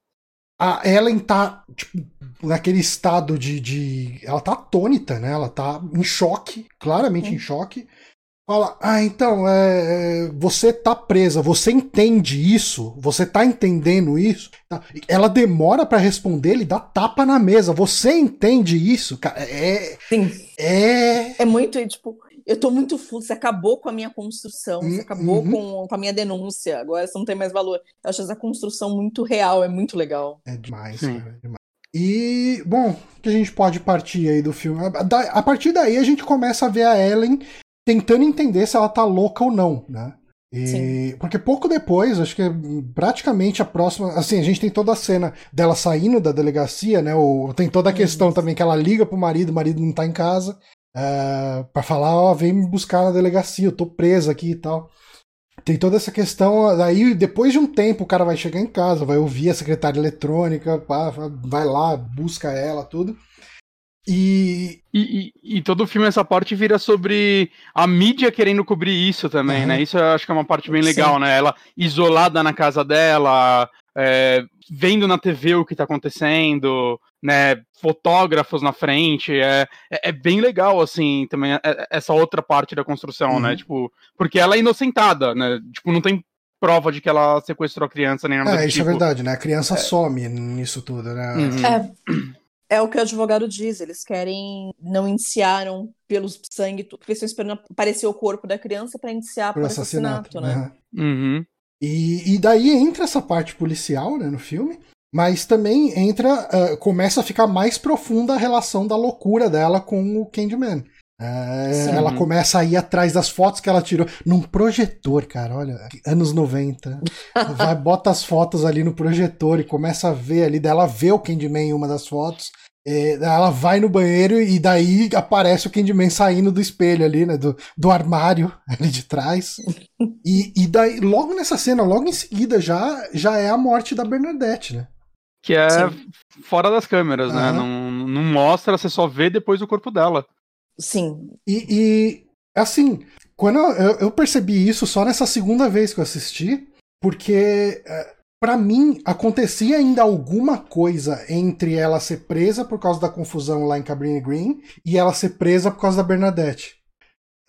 a Ellen tá, tipo, naquele estado de, de. Ela tá atônita, né? Ela tá em choque, claramente em choque. Fala, ah, então, é, é, você tá presa, você entende isso? Você tá entendendo isso? Tá. Ela demora para responder, ele dá tapa na mesa. Você entende isso? É, Sim. É. É muito, tipo, eu tô muito full, você acabou com a minha construção, você acabou uhum. com, com, a minha denúncia, agora você não tem mais valor. Eu acho essa construção muito real, é muito legal. É demais, cara, é demais. E, bom, o que a gente pode partir aí do filme? A partir daí a gente começa a ver a Ellen tentando entender se ela tá louca ou não, né? E, porque pouco depois, acho que é praticamente a próxima. Assim, a gente tem toda a cena dela saindo da delegacia, né? Ou tem toda a questão também que ela liga pro marido, o marido não tá em casa, uh, para falar: Ó, oh, vem me buscar na delegacia, eu tô presa aqui e tal. Tem toda essa questão. Aí, depois de um tempo, o cara vai chegar em casa, vai ouvir a secretária eletrônica, vai lá, busca ela, tudo. E... E, e, e, todo o filme, essa parte vira sobre a mídia querendo cobrir isso também, uhum. né? Isso eu acho que é uma parte bem legal, Sim. né? Ela isolada na casa dela, é, vendo na TV o que tá acontecendo, né? Fotógrafos na frente, é, é, é bem legal, assim, também é, é, essa outra parte da construção, né? uhum. né? Tipo, porque ela é inocentada, né? Tipo, não tem prova de que ela sequestrou a criança nem nada É, isso é tipo. é verdade, né? A criança é. some nisso tudo, né? Uhum. É. É o que o advogado diz, eles querem, não iniciaram pelo sangue, porque eles estão esperando aparecer o corpo da criança para iniciar por, por assassinato, assassinato, né? Uhum. E, e daí entra essa parte policial, né, no filme, mas também entra, uh, começa a ficar mais profunda a relação da loucura dela com o Candyman. É, ela começa a ir atrás das fotos que ela tirou num projetor, cara. Olha, anos 90. Vai, bota as fotos ali no projetor e começa a ver ali. Daí ela vê o Candyman em uma das fotos. Ela vai no banheiro e daí aparece o Candyman saindo do espelho ali, né? Do, do armário ali de trás. E, e daí, logo nessa cena, logo em seguida, já, já é a morte da Bernadette, né? Que é Sim. fora das câmeras, né? Não, não mostra, você só vê depois o corpo dela. Sim. E, e assim, quando eu, eu, percebi isso só nessa segunda vez que eu assisti, porque é, para mim acontecia ainda alguma coisa entre ela ser presa por causa da confusão lá em Cabrini Green e ela ser presa por causa da Bernadette.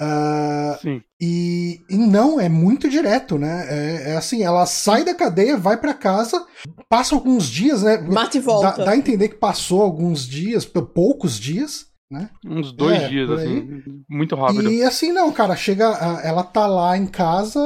Uh, Sim. E, e, não, é muito direto, né? É, é assim, ela sai da cadeia, vai para casa, passa alguns dias, né? Mata e volta. Dá, dá a entender que passou alguns dias, poucos dias, né? Uns dois é, dias, assim, muito rápido. E assim, não, cara, chega, ela tá lá em casa,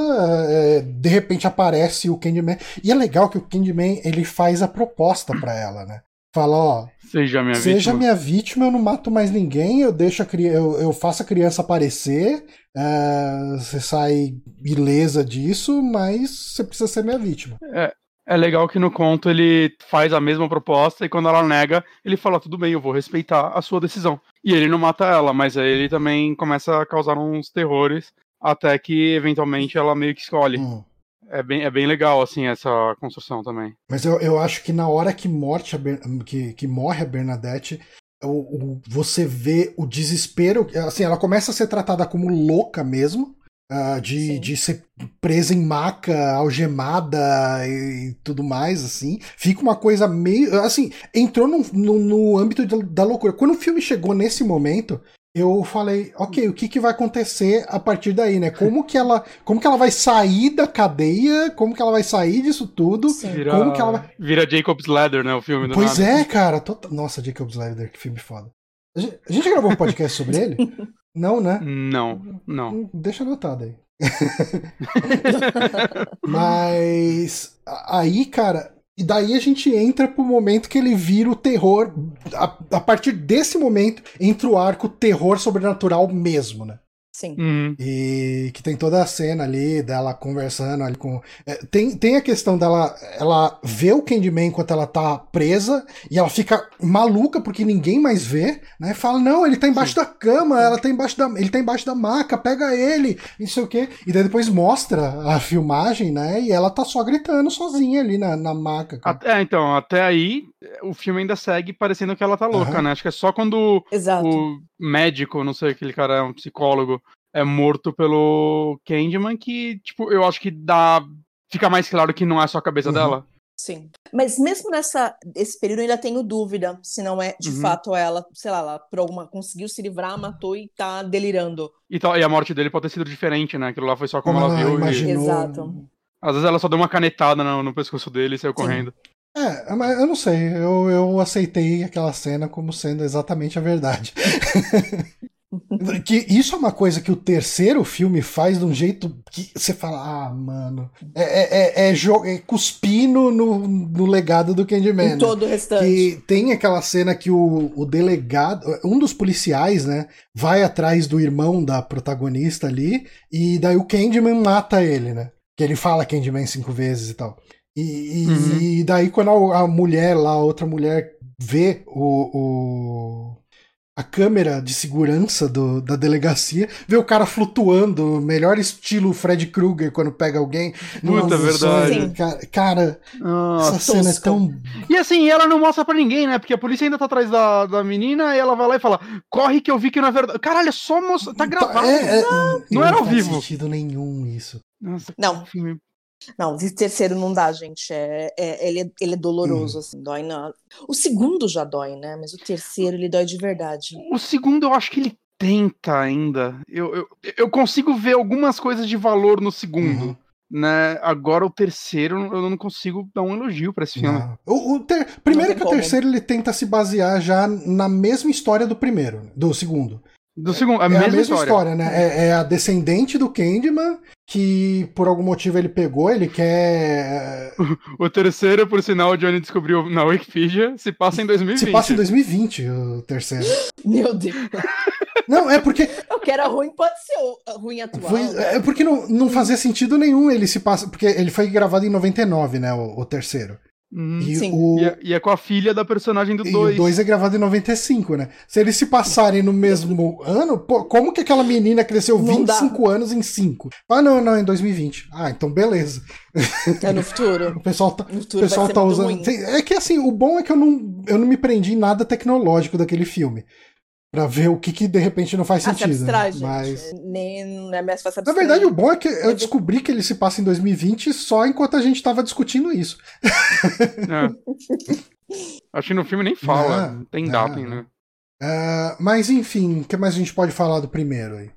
é, de repente aparece o Candyman, e é legal que o Candyman, ele faz a proposta para ela, né? Fala, ó, seja minha seja vítima. minha vítima, eu não mato mais ninguém, eu deixo a eu, eu faço a criança aparecer, é, você sai ilesa disso, mas você precisa ser minha vítima. É, é legal que no conto ele faz a mesma proposta e quando ela nega, ele fala: tudo bem, eu vou respeitar a sua decisão. E ele não mata ela, mas aí ele também começa a causar uns terrores até que eventualmente ela meio que escolhe. Hum. É, bem, é bem legal, assim, essa construção também. Mas eu, eu acho que na hora que, morte que, que morre a Bernadette, o, o, você vê o desespero. Assim, ela começa a ser tratada como louca mesmo. Uh, de, de ser presa em maca, algemada e tudo mais, assim. Fica uma coisa meio. Assim, entrou no, no, no âmbito da loucura. Quando o filme chegou nesse momento, eu falei, ok, o que, que vai acontecer a partir daí, né? Como que ela, como que ela vai sair da cadeia? Como que ela vai sair disso tudo? Vira, como que ela vai... vira Jacob's Ladder, né? O filme do Pois nada. é, cara. Tota... Nossa, Jacob's Ladder, que filme foda. A gente, gravou um podcast sobre ele? Não, né? Não, não. Deixa anotado aí. Mas aí, cara, e daí a gente entra pro momento que ele vira o terror. A, a partir desse momento entra o arco terror sobrenatural mesmo, né? Sim. Uhum. E que tem toda a cena ali dela conversando ali com. É, tem, tem a questão dela. Ela vê o Candyman enquanto ela tá presa e ela fica maluca porque ninguém mais vê, né? Fala, não, ele tá embaixo Sim. da cama, ela tá embaixo da. Ele tá embaixo da maca, pega ele, não sei o quê. E daí depois mostra a filmagem, né? E ela tá só gritando sozinha ali na, na maca. Até, é, então, até aí o filme ainda segue parecendo que ela tá louca, uhum. né? Acho que é só quando Exato. o médico, não sei, aquele cara é um psicólogo, é morto pelo Candyman que, tipo, eu acho que dá. Fica mais claro que não é só a cabeça uhum. dela. Sim. Mas mesmo nessa esse período eu ainda tenho dúvida se não é de uhum. fato ela, sei lá, ela por alguma conseguiu se livrar, matou e tá delirando. E, tá, e a morte dele pode ter sido diferente, né? Aquilo lá foi só como, ela, ela viu. Imaginou... E... Exato. Às vezes ela só deu uma canetada no, no pescoço dele e saiu Sim. correndo. É, mas eu não sei, eu, eu aceitei aquela cena como sendo exatamente a verdade. que isso é uma coisa que o terceiro filme faz de um jeito que você fala, ah, mano, é, é, é, é, é cuspindo no, no legado do Candyman. Em né? todo o restante. Que tem aquela cena que o, o delegado, um dos policiais, né, vai atrás do irmão da protagonista ali, e daí o Candyman mata ele, né? Que ele fala Candyman cinco vezes e tal. E, uhum. e daí quando a, a mulher lá, a outra mulher vê o, o a câmera de segurança do, da delegacia, vê o cara flutuando, melhor estilo Fred Krueger quando pega alguém. Puta, verdade. Cara, cara essa cena é tão. E assim, ela não mostra pra ninguém, né? Porque a polícia ainda tá atrás da, da menina e ela vai lá e fala: corre que eu vi que não é verdade. Caralho, é só mostra. Tá, tá gravado. É, é, não, não era ao vivo. Não faz sentido nenhum isso. Nossa, não. Filme não, de terceiro não dá, gente. É, é ele, é, ele é doloroso, hum. assim, dói na. O segundo já dói, né? Mas o terceiro ele dói de verdade. O segundo eu acho que ele tenta ainda. Eu, eu, eu consigo ver algumas coisas de valor no segundo. Uhum. Né? Agora o terceiro eu não consigo dar um elogio para esse filme. O, o ter... Primeiro que como. o terceiro ele tenta se basear já na mesma história do primeiro, do segundo. Do segundo, a, é mesma, a mesma história, história né? É, é, a descendente do Candyman que por algum motivo ele pegou, ele quer. O, terceiro, por sinal, o Johnny descobriu na Wikipedia, se passa em 2020. Se passa em 2020, o terceiro. Meu Deus. Não, é porque. O que era ruim pode ser ruim atual. Foi, é porque não, não fazia sentido nenhum ele se passa. Porque ele foi gravado em 99, né? O, o terceiro. Uhum, e, Sim. O... E, é, e, é, com a filha da personagem do 2. E o 2 é gravado em 95, né? Se eles se passarem no mesmo ano, pô, como que aquela menina cresceu não 25 dá. anos em 5? Ah, não, não, em 2020. Ah, então beleza. É no futuro. o pessoal tá, o pessoal tá usando. Ruim. É que assim, o bom é que eu não, eu não me prendi em nada tecnológico daquele filme. Pra ver o que, que de repente não faz ah, sentido. Se abstrai, né? Mas... Nem, não é mais fácil Na verdade, o bom é que eu descobri que ele se passa em 2020 só enquanto a gente tava discutindo isso. É. Acho que no filme nem fala, não, não tem data, né? Uh, mas enfim, o que mais a gente pode falar do primeiro aí?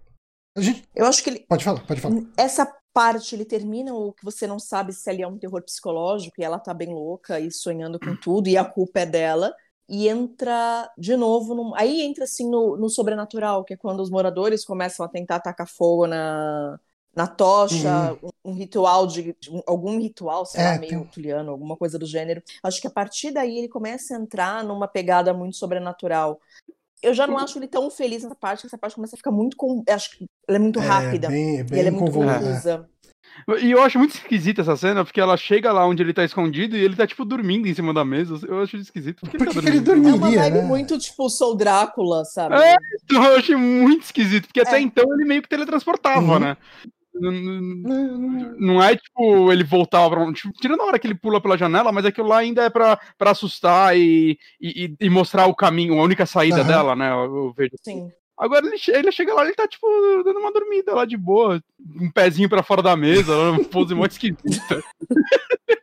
A gente... Eu acho que ele. Pode falar, pode falar. Essa parte ele termina o que você não sabe se ali é um terror psicológico e ela tá bem louca e sonhando com tudo e a culpa é dela e entra de novo, no, aí entra assim no, no, sobrenatural, que é quando os moradores começam a tentar atacar fogo na, na tocha, uhum. um, um, ritual de, um, algum ritual, sei é, lá, meio tem... tuliano, alguma coisa do gênero. Acho que a partir daí ele começa a entrar numa pegada muito sobrenatural. Eu já não acho ele tão feliz nessa parte, essa parte começa a ficar muito com, acho que ela é muito é, rápida. Bem, bem e ela é muito confusa. E eu acho muito esquisita essa cena, porque ela chega lá onde ele tá escondido e ele tá, tipo, dormindo em cima da mesa. Eu acho esquisito. Por que, Por que, ele, tá ele dormiria, É uma vibe né? muito, tipo, Sou Drácula, sabe? É, então eu achei muito esquisito, porque é. até então ele meio que teletransportava, uhum. né? Não, não, é tipo ele voltava pra. Tipo, tirando a hora que ele pula pela janela, mas aquilo lá ainda é pra, pra assustar e, e, e mostrar o caminho, a única saída uhum. dela, né? Eu, eu vejo. Sim. Agora ele, ele chega lá, ele tá, tipo, dando uma dormida lá de boa, um pezinho pra fora da mesa, uma pose muito esquisita.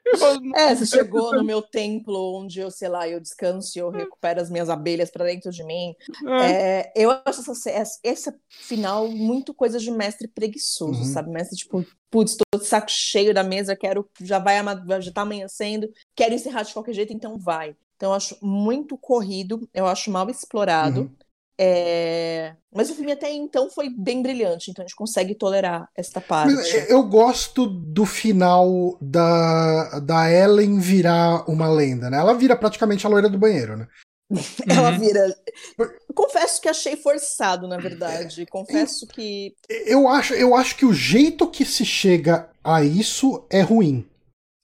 É, você chegou no meu templo onde eu, sei lá, eu descanso e eu recupero as minhas abelhas para dentro de mim. É. É, eu acho essa, essa final muito coisa de mestre preguiçoso, uhum. sabe? Mestre, tipo, putz, tô de saco cheio da mesa, quero, já vai, já tá amanhecendo, quero encerrar de qualquer jeito, então vai. Então eu acho muito corrido, eu acho mal explorado. Uhum. É... Mas o filme até então foi bem brilhante, então a gente consegue tolerar esta parte. Eu gosto do final da, da Ellen virar uma lenda, né? Ela vira praticamente a loira do banheiro, né? Ela uhum. vira. Confesso que achei forçado, na verdade. Confesso que. Eu acho, eu acho que o jeito que se chega a isso é ruim.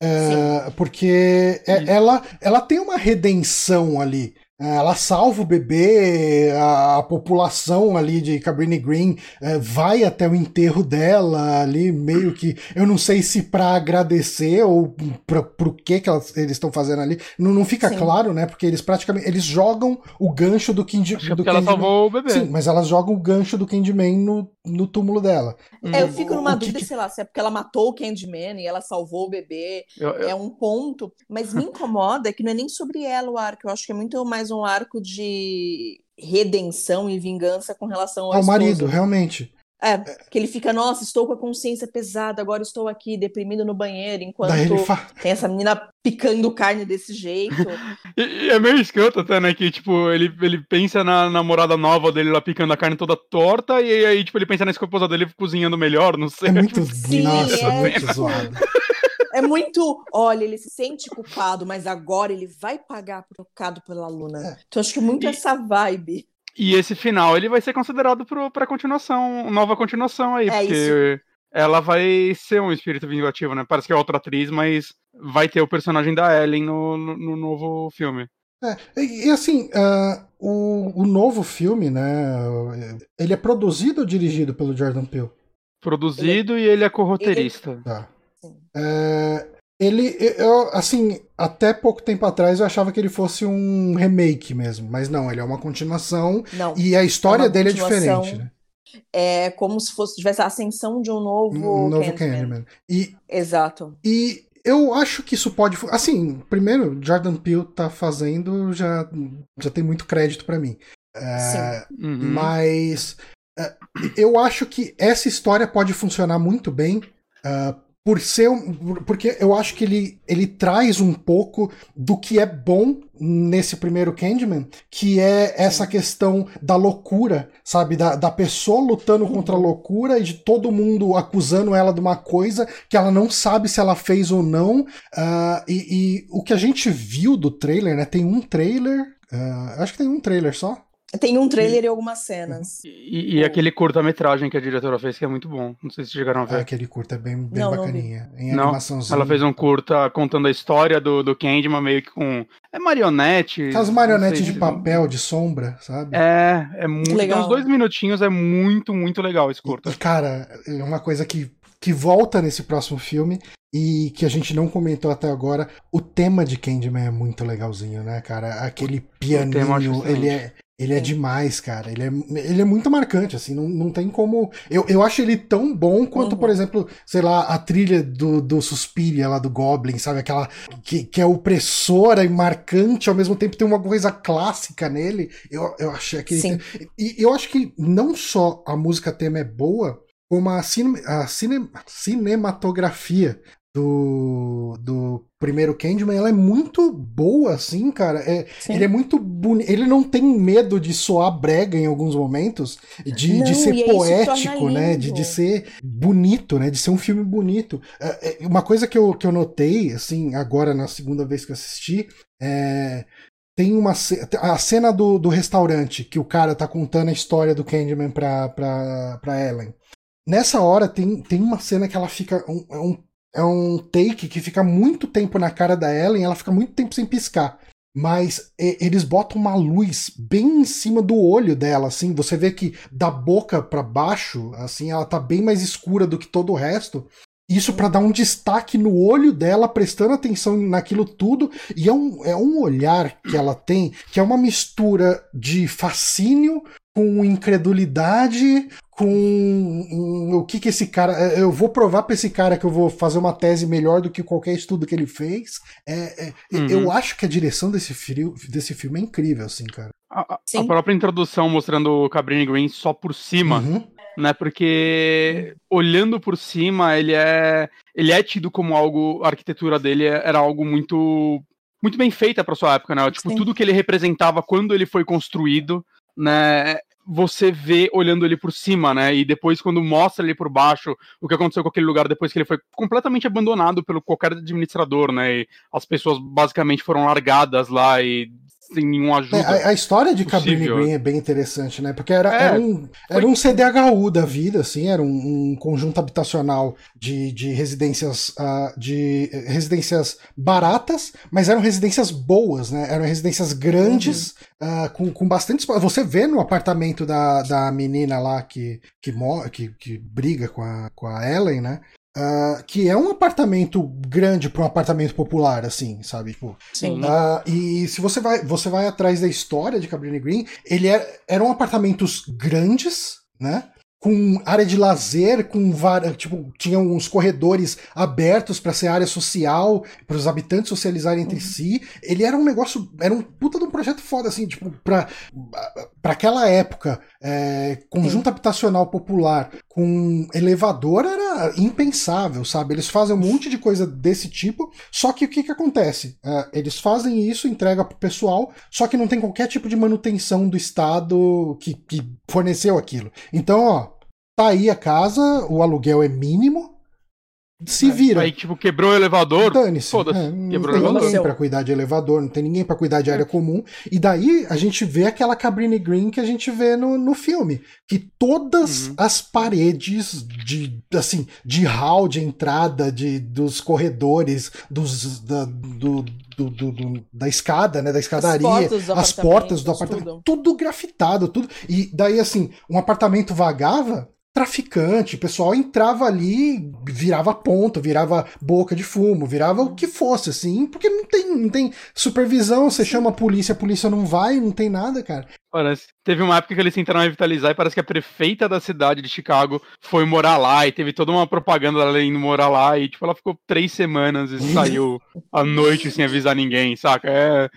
É, porque é, ela, ela tem uma redenção ali. É, ela salva o bebê, a, a população ali de Cabrini Green é, vai até o enterro dela ali, meio que. Eu não sei se para agradecer ou pra, pro que, que elas, eles estão fazendo ali. Não, não fica Sim. claro, né? Porque eles praticamente. Eles jogam o gancho do Candy, Acho é do porque ela salvou o bebê. Sim, mas elas jogam o gancho do Candyman no, no túmulo dela. É, eu fico numa o dúvida, que... sei lá, se é porque ela matou o Candyman e ela salvou o bebê. Eu, eu... É um ponto. Mas me incomoda que não é nem sobre ela o arco. Eu acho que é muito mais mais um arco de redenção e vingança com relação ao, ao marido, realmente. É, que ele fica, nossa, estou com a consciência pesada, agora estou aqui deprimido no banheiro, enquanto fa... tem essa menina picando carne desse jeito. E, e é meio escroto até, né? Que, tipo, ele, ele pensa na namorada nova dele lá picando a carne toda torta, e aí, tipo, ele pensa na esposa dele cozinhando melhor, não sei. É muito, Sim, nossa, é. muito zoado. É muito, olha, ele se sente culpado, mas agora ele vai pagar por tocado pela Luna. É. Então acho que muito E- essa vibe. E esse final, ele vai ser considerado pro, pra continuação, nova continuação aí, É porque ela vai ser um espírito vingativo, né? Parece que é outra atriz, mas vai ter o personagem da Ellen no, no, no novo filme. É, e, e assim, ah, o, o novo filme, né? Ele é produzido ou dirigido pelo Jordan Peele? Produzido e ele é corroteirista. Tá. Sim. É, ele, eu, assim, até pouco tempo atrás eu achava que ele fosse um remake mesmo, mas não, ele é uma continuação Não, e a história É dele é diferente, né? é como se fosse tivesse a ascensão de um novo, Um novo Candyman. Candyman. E, Exato. e eu acho que isso pode. Assim, primeiro, Jordan Peele tá fazendo, já, já tem muito crédito pra mim. É, Sim. Uhum. Mas é, eu acho que essa história pode funcionar muito bem. ah, por ser porque eu acho que ele, ele traz um pouco do que é bom nesse primeiro Candyman, que é essa questão da loucura, sabe? Da, da pessoa lutando contra a loucura e de todo mundo acusando ela de uma coisa que ela não sabe se ela fez ou não. Ah, e, e o que a gente viu do trailer, né? Tem um trailer. ah, acho que tem um trailer só. Tem um trailer e algumas cenas. E, e aquele curta-metragem que a diretora fez, que é muito bom. Não sei se vocês chegaram a ver. Ah, aquele curta é bem, bem Não, não bacaninha. Em Não, animaçãozinha. Ela fez um curta contando a história do, do Candyman, meio que com. É marionete. Aquelas marionetes de papel, de sombra, sabe? É, é muito. Legal. Tem uns dois minutinhos, é muito, muito legal esse E, curta. cara, é uma coisa que, que volta nesse próximo filme e que a gente não comentou até agora. O tema de Candyman é muito legalzinho, né, cara? Aquele pianinho, ele é. Ele é Sim. demais, cara. Ele é, ele é muito marcante, assim, não, não tem como. Eu, eu acho ele tão bom quanto, Uhum. por exemplo, sei lá, a trilha do, do Suspiria lá do Goblin, sabe? Aquela que, que é opressora e marcante, ao mesmo tempo tem uma coisa clássica nele. Eu, eu achei aquele. Sim. E eu acho que não só a música tema é boa, como a, cine, a cine- cinematografia do, do primeiro Candyman, ela é muito boa, assim, cara. É, Sim. ele é muito bonito. Ele não tem medo de soar brega em alguns momentos, de, Não, de ser poético, torna né? De, de ser bonito, né? De ser um filme bonito. É, é, uma coisa que eu, que eu notei, assim, agora na segunda vez que assisti, é. Tem uma a cena do, do restaurante que o cara tá contando a história do Candyman pra, pra, pra Ellen. Nessa hora tem, tem uma cena que ela fica. Um, é, um, é um take que fica muito tempo na cara da Ellen, ela fica muito tempo sem piscar. Mas eles botam uma luz bem em cima do olho dela, assim. Você vê que da boca pra baixo, assim, ela tá bem mais escura do que todo o resto. Isso pra dar um destaque no olho dela, prestando atenção naquilo tudo. E é um, é um olhar que ela tem, que é uma mistura de fascínio com incredulidade, com hum, o que que esse cara. é, Eu vou provar pra esse cara que eu vou fazer uma tese melhor do que qualquer estudo que ele fez. É, é, Uhum. Eu acho que a direção desse, frio, desse filme é incrível, assim, cara. A, a- própria introdução mostrando o Cabrini Green só por cima, Uhum. né? Porque olhando por cima, ele é ele é tido como algo, a arquitetura dele é- era algo muito muito bem feita para sua época, né? Tipo, Sim. tudo que ele representava quando ele foi construído, né? Você vê olhando ele por cima, né? E depois quando mostra ele por baixo, o que aconteceu com aquele lugar depois que ele foi completamente abandonado pelo qualquer administrador, né? E as pessoas basicamente foram largadas lá e sem nenhuma É, ajuda. a, a história de Cabrini. Green é bem interessante, né? Porque era, É, era, um, era um CDHU da vida, assim, era um, um conjunto habitacional de, de residências ah, de eh, residências baratas, mas eram residências boas, né? Eram residências grandes, ah, com, com bastante espaço. Você vê no apartamento da, da menina lá que, que, que, que briga com a, com a Ellen, né? Ah, que é um apartamento grande para um apartamento popular, assim, sabe? Tipo, Sim. ah, e se você vai, você vai atrás da história de Cabrini Green, ele é, eram apartamentos grandes, né? Com área de lazer, com tipo, tinham uns corredores abertos para ser área social, para os habitantes socializarem entre si. Ele era um negócio, era um puta de um projeto foda assim, tipo, para para aquela época, é, conjunto habitacional popular com elevador era impensável, sabe? Eles fazem um monte de coisa desse tipo, só que o que, que acontece? É, eles fazem isso, entrega pro pessoal, só que não tem qualquer tipo de manutenção do Estado que, que forneceu aquilo. Então, ó, tá aí a casa, o aluguel é mínimo, se vira. Aí, tipo, quebrou o elevador. Dane-se. Foda-se. É, não Quebrou tem o elevador. ninguém pra cuidar de elevador, não tem ninguém pra cuidar de área comum. E daí a gente vê aquela Cabrini Green que a gente vê no, no filme. Que todas Uhum. as paredes de, assim, de hall, de entrada, de, dos corredores, dos, da, do, do- do- do- da escada, né? Da escadaria, portas as portas do apartamentos, apartamento, tudo grafitado, tudo. E daí, assim, um apartamento vagava, traficante, o pessoal entrava ali, virava ponto, virava boca de fumo, virava o que fosse, assim, porque não tem, não tem supervisão, você chama a polícia, a polícia não vai, não tem nada, cara. Parece. Teve uma época que eles tentaram revitalizar e parece que a prefeita da cidade de Chicago foi morar lá e teve toda uma propaganda dela indo morar lá e, tipo, ela ficou três semanas e saiu à noite sem avisar ninguém, saca? É,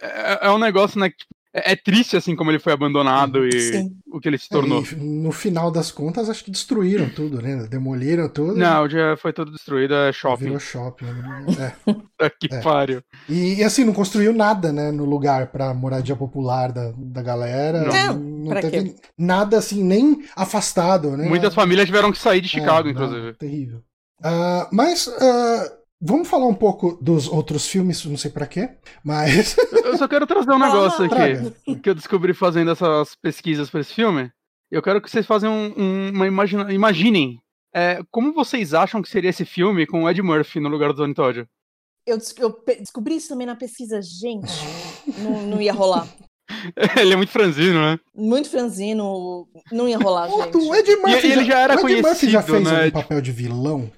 é, é um negócio, né? que, tipo, é, é triste, assim, como ele foi abandonado e Sim. o que ele se tornou. E no final das contas, acho que destruíram tudo, né? Demoliram tudo. Não, já foi tudo destruído, é shopping. Virou shopping. né? É. Que É. pariu. E, e, assim, não construiu nada, né, no lugar pra moradia popular da, da galera. Não, pra teve nada assim, nem afastado, né? Muitas famílias tiveram que sair de Chicago, É, não, inclusive. terrível. Ah, mas ah, vamos falar um pouco dos outros filmes, não sei pra quê, mas Eu só quero trazer um negócio aqui traga. que eu descobri fazendo essas pesquisas para esse filme. Eu quero que vocês façam um- um- uma imagina, imaginem é, como vocês acham que seria esse filme com o Ed Murphy no lugar do Tony Todd. Eu, des- eu descobri isso também na pesquisa. Gente, não, não ia rolar. Ele é muito franzino, né? Muito franzino, não ia rolar, Puta, o gente. Ed Murphy, E ele já era o Ed Murphy já fez né? algum papel de vilão?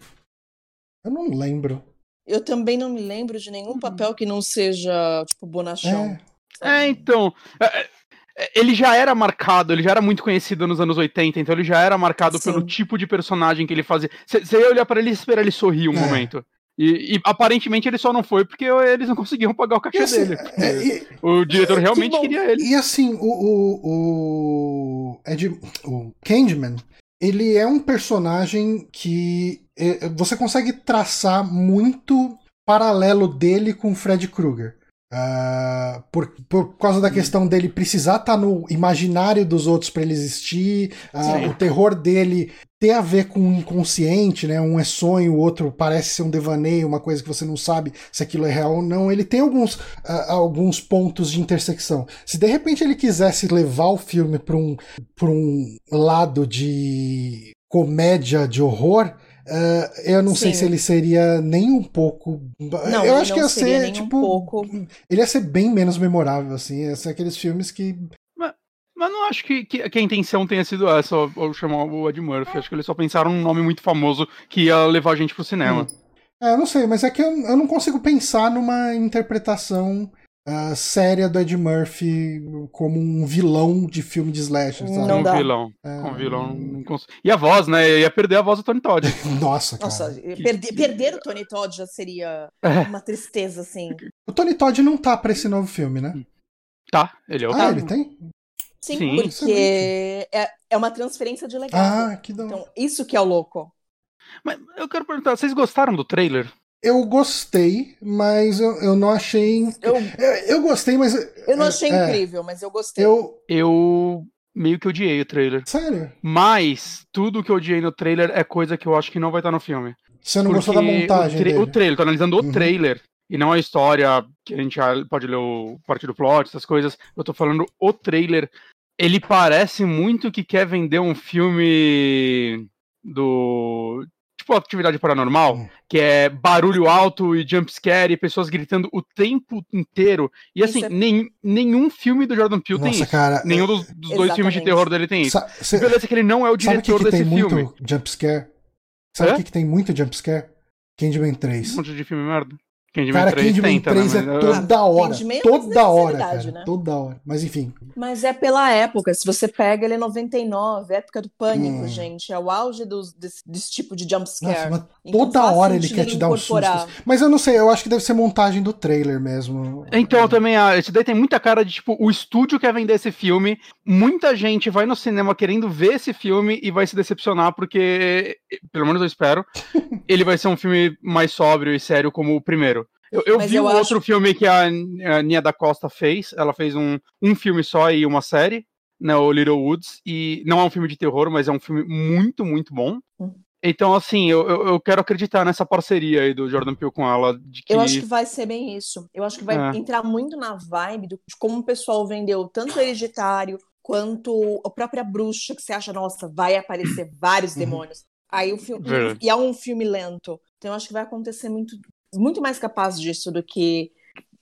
Eu não lembro. Eu também não me lembro de nenhum papel que não seja, tipo, bonachão. É, então. é, é, Ele já era marcado, ele já era muito conhecido nos anos 80, então ele já era marcado Sim. pelo tipo de personagem que ele fazia. Você ia olhar pra ele e esperar ele sorrir um É. momento. E, e, aparentemente ele só não foi porque eles não conseguiam pagar o cachê assim, dele. é, e- O diretor Que realmente bom. queria ele. E assim, o, o, o, Ed, o Candyman, ele é um personagem que é, você consegue traçar muito paralelo dele com o Fred Krueger. Ah, por, por causa da questão dele precisar estar no imaginário dos outros para ele existir, Sim. o terror dele ter a ver com o inconsciente, né? Um é sonho, o outro parece ser um devaneio, uma coisa que você não sabe se aquilo é real ou não. Ele tem alguns, ah, alguns pontos de intersecção. Se de repente ele quisesse levar o filme para um, pra um lado de comédia de horror, ah, eu não sei Sim. se ele seria nem um pouco. Não, eu acho que ia seria ser um tipo. pouco. Ele ia ser bem menos memorável, assim. Ia ser aqueles filmes que. Mas não acho que, que, que a intenção tenha sido essa, ou, ou chamar o Ed Murphy. Acho que eles só pensaram num nome muito famoso que ia levar a gente pro cinema. É, eu não sei, mas é que eu, eu não consigo pensar numa interpretação ah, séria do Ed Murphy como um vilão de filme de slasher, sabe? Não dá. vilão. É, Com vilão. não cons- E a voz, né? Ia perder a voz do Tony Todd. Nossa, cara. Nossa, perder, perder o Tony Todd já seria É. uma tristeza, assim. O Tony Todd não tá pra esse novo filme, né? Tá, ele é o Ah, cara. ele tem? Sim, Sim. porque é, é uma transferência de legado. Ah, que da. Então, isso que é o louco. Mas eu quero perguntar, vocês gostaram do trailer? Eu gostei, mas eu, eu não achei. Eu, Eu, eu gostei, mas. eu não achei é, incrível, mas eu gostei. Eu. Eu meio que odiei o trailer. Sério? Mas tudo que eu odiei no trailer é coisa que eu acho que não vai estar no filme. Você não gostou da Porque montagem o, tra- dele? o trailer, tô analisando o Uhum. trailer. E não a história que a gente pode ler o parte do plot, essas coisas. Eu tô falando o trailer. Ele parece muito que quer vender um filme do. Tipo atividade paranormal, Hum. que é barulho alto e jumpscare e pessoas gritando o tempo inteiro. E assim, Isso é- nem, nenhum filme do Jordan Peele tem Nossa, isso. cara. Nenhum dos, dos dois filmes de Exatamente. terror dele tem isso. Sa- cê- Beleza, que ele não é o sabe o que, diretor que desse tem filme. muito jumpscare? Sabe o É? que, que tem muito jumpscare? Candyman 3. Um monte de filme merda. Candyman Cara, 3 Candyman tenta, 3 né? é Mas, toda hora. Candyman é Toda hora, necessidade, cara. né? Toda hora. Mas enfim. Mas é pela época. Se você pega, ele é 99, época do pânico, Hum. gente. É o auge dos- desse, desse tipo de jumpscare. Nossa, mas Então toda hora ele quer te dar um susto. Mas eu não sei, eu acho que deve ser montagem do trailer mesmo. Então, eu também, ah, esse daí tem muita cara de, tipo, o estúdio quer vender esse filme, muita gente vai no cinema querendo ver esse filme e vai se decepcionar, porque, pelo menos eu espero, ele vai ser um filme mais sóbrio e sério como o primeiro. Eu, eu vi o acho- outro filme que a, a Nia da Costa fez, ela fez um, um filme só e uma série, né, o Little Woods, e não é um filme de terror, mas é um filme muito, muito bom. Hum. Então, assim, eu, eu, quero acreditar nessa parceria aí do Jordan Peele com ela, que... Eu acho que vai ser bem isso. Eu acho que vai É. entrar muito na vibe do- de como o pessoal vendeu tanto o Hereditário quanto a própria bruxa, que você acha, nossa, vai aparecer vários Uhum. demônios. Aí o filme. E é um filme lento. Então eu acho que vai acontecer muito, muito mais capaz disso do que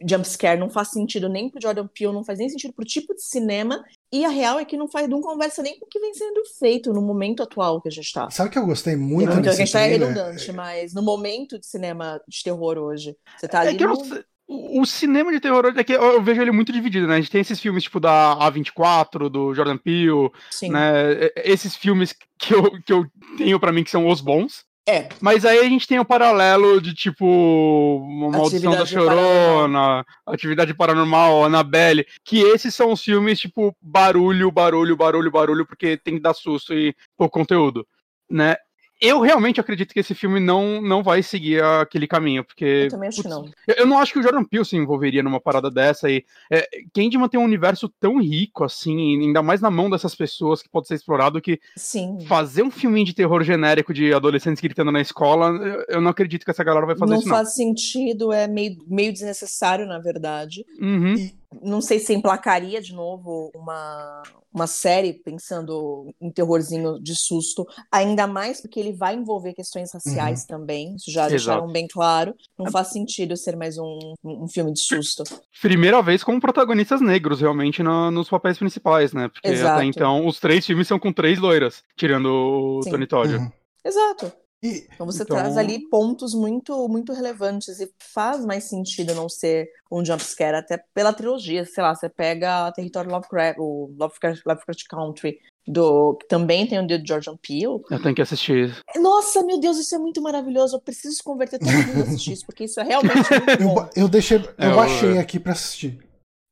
jumpscare. Não faz sentido nem pro Jordan Peele, não faz nem sentido pro tipo de cinema. E a real é que não faz, não conversa nem com o que vem sendo feito no momento atual que a gente tá. Sabe que eu gostei muito muita desse gente tá redundante, mas no momento de cinema de terror hoje, você tá ali É que eu no... sei- o, o cinema de terror é que eu, eu vejo ele muito dividido, né? A gente tem esses filmes tipo da A24, do Jordan Peele, Sim. né? Esses filmes que eu, que eu tenho pra mim que são os bons. É, Mas aí a gente tem o paralelo de tipo uma Maldição da Chorona, Atividade Paranormal, Annabelle, que esses são os filmes tipo barulho, barulho, barulho, barulho, porque tem que dar susto e pouco conteúdo, né? Eu realmente acredito que esse filme não, não vai seguir aquele caminho, porque eu também acho que putz, não. eu eu não acho que o Jordan Peele se envolveria numa parada dessa e é, Candyman tem um universo tão rico assim, ainda mais na mão dessas pessoas que pode ser explorado que Sim. fazer um filminho de terror genérico de adolescentes gritando na escola, eu, eu não acredito que essa galera vai fazer Não isso não. faz sentido, é meio, meio desnecessário, na verdade. Uhum. Não sei se emplacaria de novo uma, uma série pensando em terrorzinho de susto, ainda mais porque ele vai envolver questões raciais também, isso já Exato. deixaram bem claro. Não faz sentido ser mais um, um filme de susto. Primeira vez com protagonistas negros realmente na- nos papéis principais, né? Porque Exato. até então os três filmes são com três loiras, tirando o Sim. Tony Todd. Uhum. Exato. E, Então você Então- traz ali pontos muito muito relevantes e faz mais sentido não ser um jumpscare, até pela trilogia, sei lá, você pega Território Lovecraft, o Lovecraft, Lovecraft Country, do, que também tem o de Jordan Peele. Eu tenho que assistir. Nossa, meu Deus, isso é muito maravilhoso, eu preciso converter todo mundo a assistir isso, porque isso é realmente muito eu, bom. ba- eu deixei. É, Eu eu- baixei aqui pra assistir.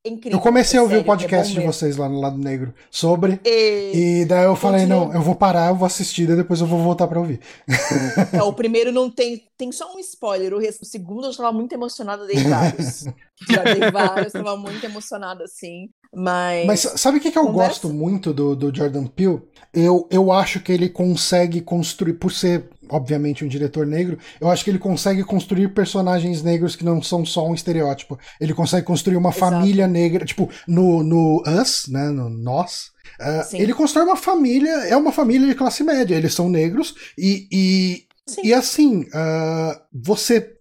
É incrível. Eu comecei a ouvir é o podcast de sério, é bom vocês lá no lado negro sobre. E, E daí eu falei, não, eu vou parar, eu vou assistir, daí depois eu vou voltar pra ouvir. é, o primeiro não tem, tem só um spoiler, o, resto- o segundo eu estava muito emocionada, dei vários. Já dei vários, estava muito emocionada, assim, mas... Mas sabe o que, que eu Conversa. gosto muito do, do Jordan Peele? Eu, eu acho que ele consegue construir, por ser, obviamente, um diretor negro, eu acho que ele consegue construir personagens negros que não são só um estereótipo. Ele consegue construir uma Exato. família negra, tipo, no, no Us, né, no Nós, Sim. ele constrói uma família, é uma família de classe média, eles são negros e, e Sim. e assim, ah, você,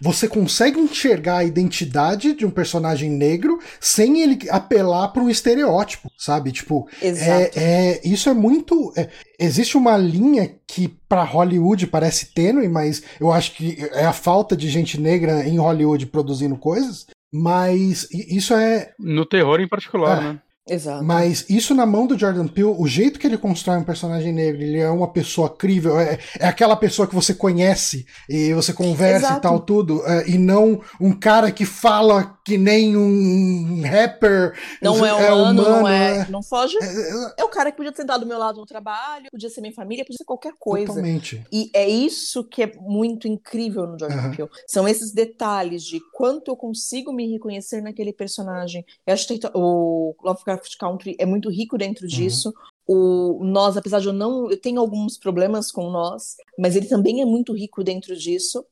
você consegue enxergar a identidade de um personagem negro sem ele apelar para um estereótipo, sabe? Tipo, Exato. é, é- isso é muito. é- existe uma linha que para Hollywood parece tênue, mas eu acho que é a falta de gente negra em Hollywood produzindo coisas. Mas isso é, No terror em particular, É. né? Exato. mas isso na mão do Jordan Peele, o jeito que ele constrói um personagem negro, ele é uma pessoa crível, é, é aquela pessoa que você conhece e você conversa Exato. e tal, tudo, é, e não um cara que fala que nem um rapper. Não é humano, não é. é- Não foge. é- é- É o cara que podia sentar do meu lado no trabalho, podia ser minha família, podia ser qualquer coisa. Totalmente. E é isso que é muito incrível no Jordan Aham. Peele. São esses detalhes de quanto eu consigo me reconhecer naquele personagem. Eu acho que o Lovecraft Country é muito rico dentro disso. O Nós, apesar de eu não. Eu tenho alguns problemas com Nós, mas ele também é muito rico dentro disso.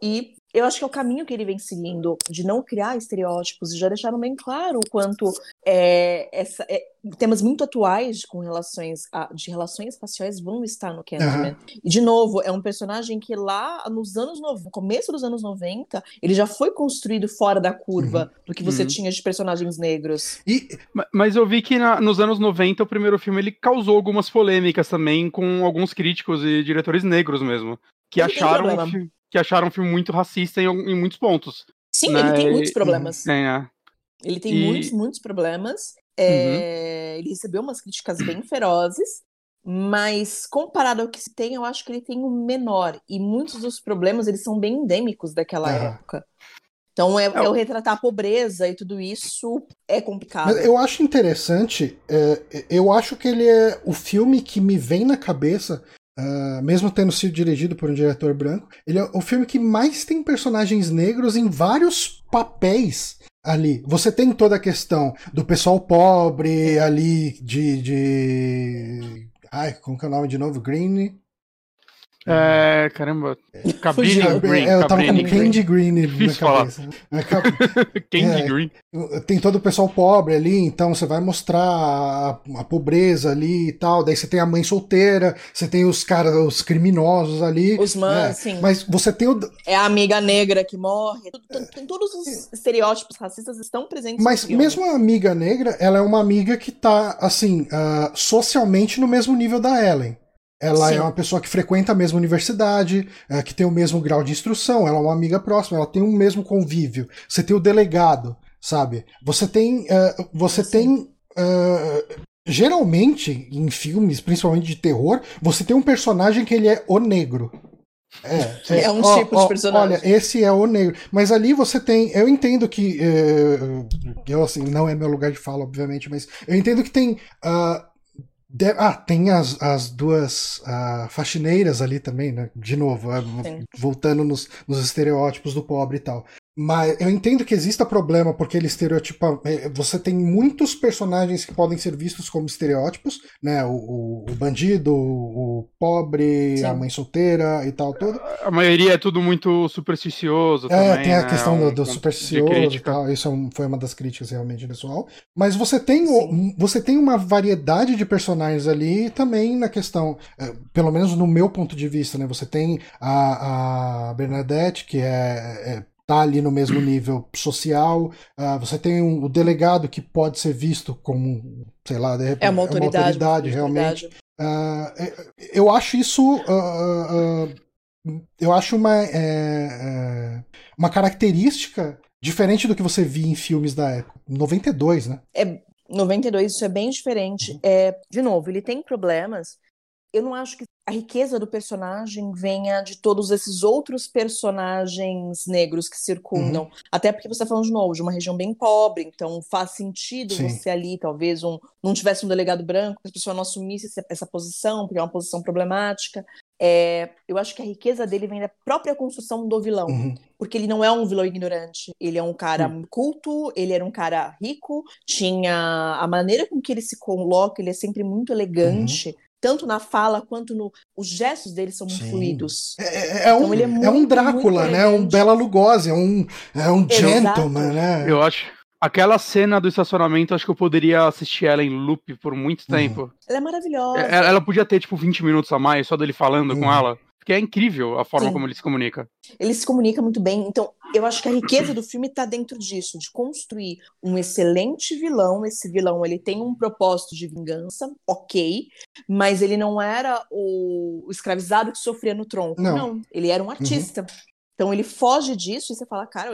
E eu acho que é o caminho que ele vem seguindo, de não criar estereótipos, e já deixaram bem claro o quanto é, essa, é, temas muito atuais com relações a, de relações raciais vão estar no Candyman. E, de novo, é um personagem que lá nos anos no no começo dos anos 90, ele já foi construído fora da curva do que você Uhum. tinha de personagens negros. E Ma- Mas eu vi que na- nos anos 90, o primeiro filme, ele causou algumas polêmicas também com alguns críticos e diretores negros mesmo. Que acharam, que acharam o filme muito racista em, em muitos pontos. Sim, né? ele tem muitos problemas. Tem, é. Ele tem E- Uhum. muitos, muitos problemas. É, Ele recebeu umas críticas bem ferozes, mas comparado ao que se tem, eu acho que ele tem um menor. E muitos dos problemas, eles são bem endêmicos daquela Aham. época. Então, é, É, é o retratar a pobreza e tudo isso é complicado. Mas eu acho interessante, é, eu acho que ele é o filme que me vem na cabeça, ah, mesmo tendo sido dirigido por um diretor branco, ele é o filme que mais tem personagens negros em vários papéis ali. Você tem toda a questão do pessoal pobre ali, de. de... Ai, como que é o nome de novo? Green? É, caramba. Cabrini Fugiu. Green. É, eu tava com Green. Candy Green na Difícil cabeça. É, Cab- Candy É. Green. tem todo o pessoal pobre ali, então você vai mostrar a, a pobreza ali e tal. Daí você tem a mãe solteira, você tem os caras, os criminosos ali. Os mães, né? sim. Mas você tem o. É a amiga negra que morre. Tudo- tem todos os estereótipos racistas estão presentes Mas mesmo a amiga negra, ela é uma amiga que tá, assim, ah, socialmente no mesmo nível da Ellen. Ela Sim. é uma pessoa que frequenta a mesma universidade, eh, que tem o mesmo grau de instrução, ela é uma amiga próxima, ela tem o mesmo convívio. Você tem o delegado, sabe? Você tem. eh, você Sim. tem. eh, geralmente, em filmes, principalmente de terror, você tem um personagem que ele é o negro. É, É um ó, tipo de ó, personagem. Olha, esse é o negro. Mas ali você tem. Eu entendo que. eh, eu, assim, não é meu lugar de fala, obviamente, mas eu entendo que tem. ah, de- ah, tem as, as duas ah, faxineiras ali também, né? De novo, ah, Sim. voltando nos, nos estereótipos do pobre e tal. Mas eu entendo que exista problema porque ele estereotipa. eh, Você tem muitos personagens que podem ser vistos como estereótipos, né? O, o, o bandido, o, pobre, Sim. a mãe solteira e tal, tudo. A maioria é tudo muito supersticioso É, também. tem a né? questão Um do, do supersticioso e tal. Isso é foi uma das críticas realmente pessoal. Mas você tem, Sim. você tem uma variedade de personagens ali também na questão, é, pelo menos no meu ponto de vista, né? Você tem a, a Bernadette, que é, é- tá ali no mesmo nível social. ah, você tem um- o delegado que pode ser visto como, sei lá, de repente, É uma autoridade. uma autoridade, realmente. é- eu acho isso. ah, eu acho uma, é, é, uma característica diferente do que você via em filmes da época. 92, né? 92, isso é bem diferente. Uhum. É, de novo, ele tem problemas. Eu não acho que a riqueza do personagem venha de todos esses outros personagens negros que circundam. Uhum. Até porque você está falando de novo de uma região bem pobre, então faz sentido Sim. você ali, talvez, um, não tivesse um delegado branco, que a pessoa não assumisse essa, essa posição, porque é uma posição problemática. É, eu acho que a riqueza dele vem da própria construção do vilão Uhum. porque ele não é um vilão ignorante. Ele é um cara culto, ele era um cara rico, tinha a maneira com que ele se coloca, ele é sempre muito elegante, tanto na fala quanto no. Os gestos dele são muito Sim. fluidos. É, é- é um, Então é é um muito, Drácula, muito né? Um elegante. Bela Lugosi, é um, é um gentleman, né? Eu acho. Aquela cena do estacionamento, acho que eu poderia assistir ela em loop por muito Uhum. tempo. Ela é maravilhosa. É, Ela podia ter, tipo, 20 minutos a mais só dele falando com Uhum. ela. Porque é incrível a forma Sim. como ele se comunica. Ele se comunica muito bem. Então, eu acho que a riqueza do filme está dentro disso, de construir um excelente vilão. Esse vilão ele tem um propósito de vingança, ok, mas ele não era o, escravizado que sofria no tronco. Não. ele era um artista. Então ele foge disso e você fala, cara,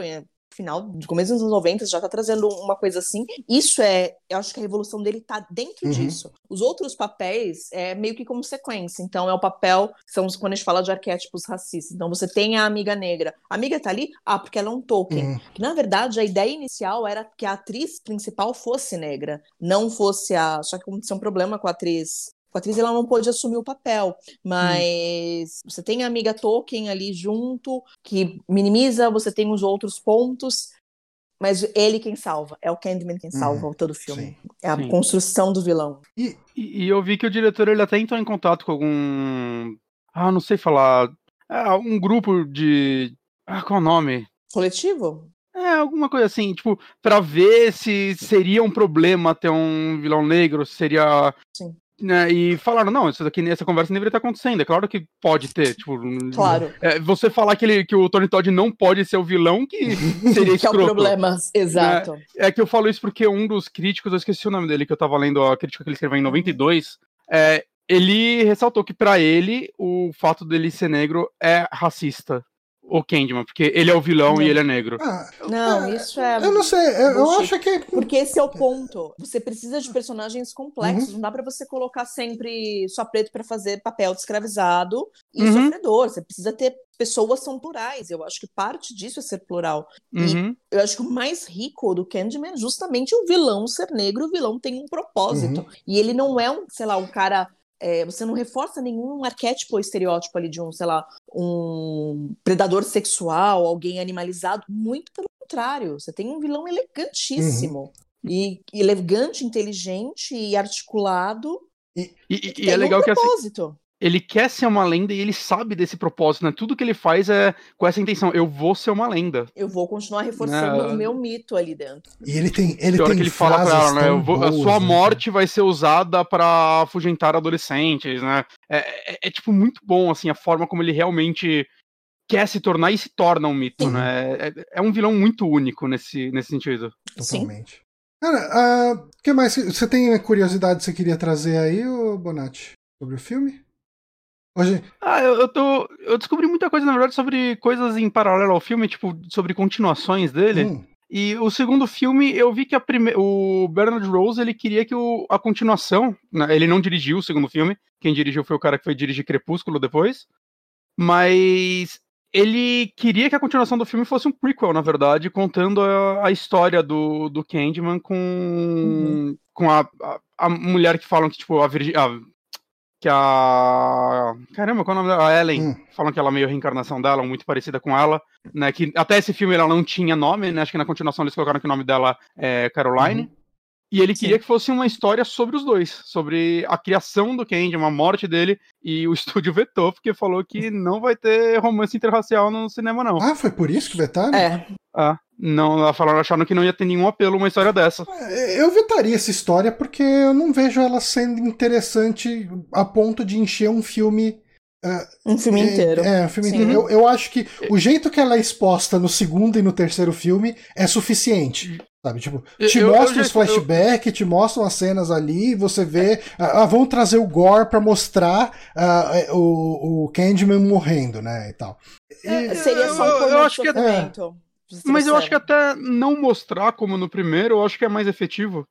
final do começo dos anos 90 já tá trazendo uma coisa assim. Isso é, eu acho que a revolução dele tá dentro Uhum. disso. Os outros papéis é meio que como sequência. Então é o papel, são os- quando a gente fala de arquétipos racistas. Então você tem a amiga negra. A amiga tá ali, ah, porque ela é um token. Uhum. Que na verdade a ideia inicial era que a atriz principal fosse negra, não fosse a. Só que aconteceu um problema com a atriz. Com a atriz ela não pôde assumir o papel, mas você tem a amiga Tolkien ali junto, que minimiza, você tem os outros pontos, mas ele quem salva, é o Candyman quem salva todo o filme. Sim. É a Sim. construção do vilão. E, e eu vi que o diretor ele até entrou em contato com algum. Ah, não sei falar. Ah, um grupo de. Ah, qual é o nome? Coletivo? É, alguma coisa assim, tipo, pra ver se seria um problema ter um vilão negro, se seria. Sim. Né, e falaram, não, isso daqui, essa conversa nem deveria estar acontecendo. É claro que pode ter, tipo. Claro. é, você falar que, ele, que o Tony Todd não pode ser o vilão, que seria Que é o problema, exato. É que eu falo isso porque um dos críticos, eu esqueci o nome dele, que eu tava lendo a crítica que ele escreveu em 92, é, ele ressaltou que pra ele o fato dele ser negro é racista. O Candyman, porque ele é o vilão Não. e ele é negro. Ah, Não, é, isso é. Eu não sei, eu, eu bullshit. acho que. Porque esse é o ponto. Você precisa de personagens complexos. Uhum. Não dá pra você colocar sempre só preto pra fazer papel de escravizado e Uhum. sofredor. Você precisa ter pessoas são plurais. Eu acho que parte disso é ser plural. Uhum. Eu acho que o mais rico do Candyman é justamente o vilão ser negro. O vilão tem um propósito. Uhum. E ele não é um, sei lá, um cara. É, você não reforça nenhum arquétipo ou estereótipo ali de um, sei lá, um predador sexual, alguém animalizado. Muito pelo contrário. Você tem um vilão elegantíssimo. Uhum. E elegante, inteligente e articulado. E, e- e é legal um que assim. Ele quer ser uma lenda e ele sabe desse propósito, né? Tudo que ele faz é com essa intenção. Eu vou ser uma lenda. Eu vou continuar reforçando Não. o meu mito ali dentro. E ele tem. Ele Tem que ele fala pra ela, né? vou- a boas, sua né? morte vai ser usada pra afugentar adolescentes, né? É, é- é, tipo muito bom, assim, a forma como ele realmente quer se tornar e se torna um mito, Sim. né? É, é um vilão muito único nesse, nesse sentido. Sim. Totalmente. Cara, o que mais? Você tem curiosidade que você queria trazer aí, ô Bonatti? Sobre o filme? Hoje. Ah, eu, eu tô. Eu descobri muita coisa, na verdade, sobre coisas em paralelo ao filme, tipo, sobre continuações dele. Hum, E o segundo filme, eu vi que a prime... o Bernard Rose ele queria que o... a continuação. né, Ele não dirigiu o segundo filme. Quem dirigiu foi o cara que foi dirigir Crepúsculo depois. Mas ele queria que a continuação do filme fosse um prequel, na verdade, contando a, a história do, do Candyman com, Uhum. com a, a, a mulher que falam que, tipo, a Virgin. a- que a. Caramba, qual é o nome dela? A Ellen. Hum. Falam que ela é meio reencarnação dela, muito parecida com ela. Né, que até esse filme ela não tinha nome, né? Acho que na continuação eles colocaram que o nome dela é Caroline. Uhum. E ele Sim. queria que fosse uma história sobre os dois, sobre a criação do Candyman, a morte dele, e o estúdio vetou, porque falou que não vai ter romance interracial no cinema, não. Ah, foi por isso que vetaram? É, Ah, não, ela falaram, acharam que não ia ter nenhum apelo uma história dessa. É, Eu vetaria essa história porque eu não vejo ela sendo interessante a ponto de encher um filme. um filme é, inteiro. É, um filme Sim. inteiro. Eu, eu acho que o jeito que ela é exposta no segundo e no terceiro filme é suficiente. Sabe, tipo, Eu- te eu- eu mostra os flashbacks, te mostram as cenas ali, você vê. Ah, ah, vão trazer o gore pra mostrar ah, é, o, o Candyman morrendo, né? E tal. E- É, Seria só um eu- eu acho que- sofrimento. Mas eu acho que até não mostrar como no primeiro, eu acho que é mais efetivo.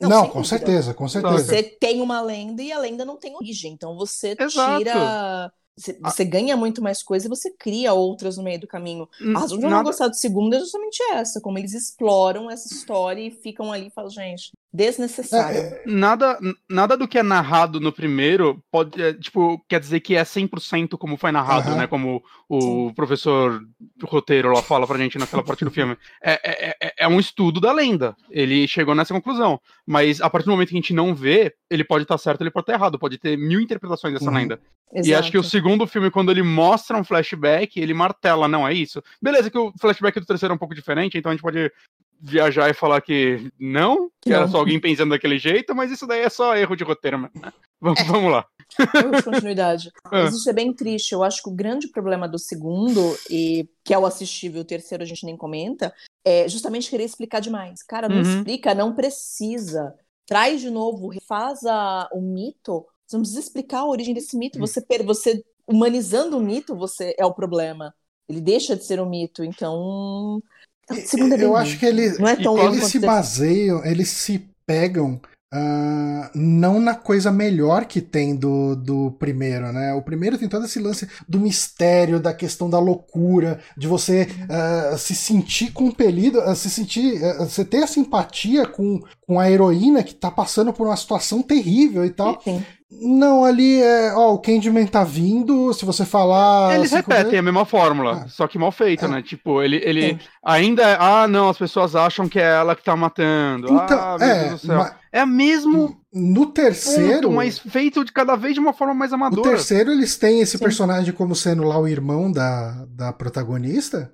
Não, não, com dúvida. certeza, com certeza. Você tem uma lenda e a lenda não tem origem. Então você Exato. tira. Você, você ganha muito mais coisa e você cria outras no meio do caminho. A razão de eu não gostar do segundo é justamente essa, como eles exploram essa história e ficam ali e falam, gente, desnecessário. É, nada, nada do que é narrado no primeiro pode, é, tipo, quer dizer que é 100% como foi narrado, Aham. né? Como o professor roteiro lá fala pra gente naquela parte do filme. É, é, é- é um estudo da lenda. Ele chegou nessa conclusão. Mas a partir do momento que a gente não vê, ele pode estar certo, ele pode estar errado. Pode ter mil interpretações dessa Uhum. lenda. E Exato. acho que o segundo filme, quando ele mostra um flashback, ele martela, não é isso. Beleza, que o flashback do terceiro é um pouco diferente, então a gente pode viajar e falar que não, que era Não. só alguém pensando daquele jeito, mas isso daí é só erro de roteiro, mano. Vamos, vamos lá. erro de continuidade. É. Mas isso é bem triste. Eu acho que o grande problema do segundo, e que é o assistível, o terceiro a gente nem comenta, é justamente querer explicar demais. Cara, não Uhum. explica, não precisa. Traz de novo, refaz a, o mito. Você não precisa explicar a origem desse mito. Você, per- você humanizando o mito, você é o problema. Ele deixa de ser um mito. Então. É bem eu ruim. acho que ele, Não é eles se baseiam, eles se pegam ah, não na coisa melhor que tem do, do primeiro, né? O primeiro tem todo esse lance do mistério, da questão da loucura, de você ah, se sentir compelido, ah, se sentir, você ter a simpatia com, com a heroína que tá passando por uma situação terrível e tal. Sim. Não, ali é, ó, o Candyman tá vindo, se você falar. Eles repetem vezes- a mesma fórmula, Ah. só que mal feita, É. né? Tipo, ele, ele Sim. ainda é, ah, não, as pessoas acham que é ela que tá matando. Então, ah, meu é, Deus do céu. ma- É mesmo no terceiro. ponto, mas feito de cada vez de uma forma mais No amadora. terceiro, eles têm esse Sim. personagem como sendo lá o irmão da, da protagonista.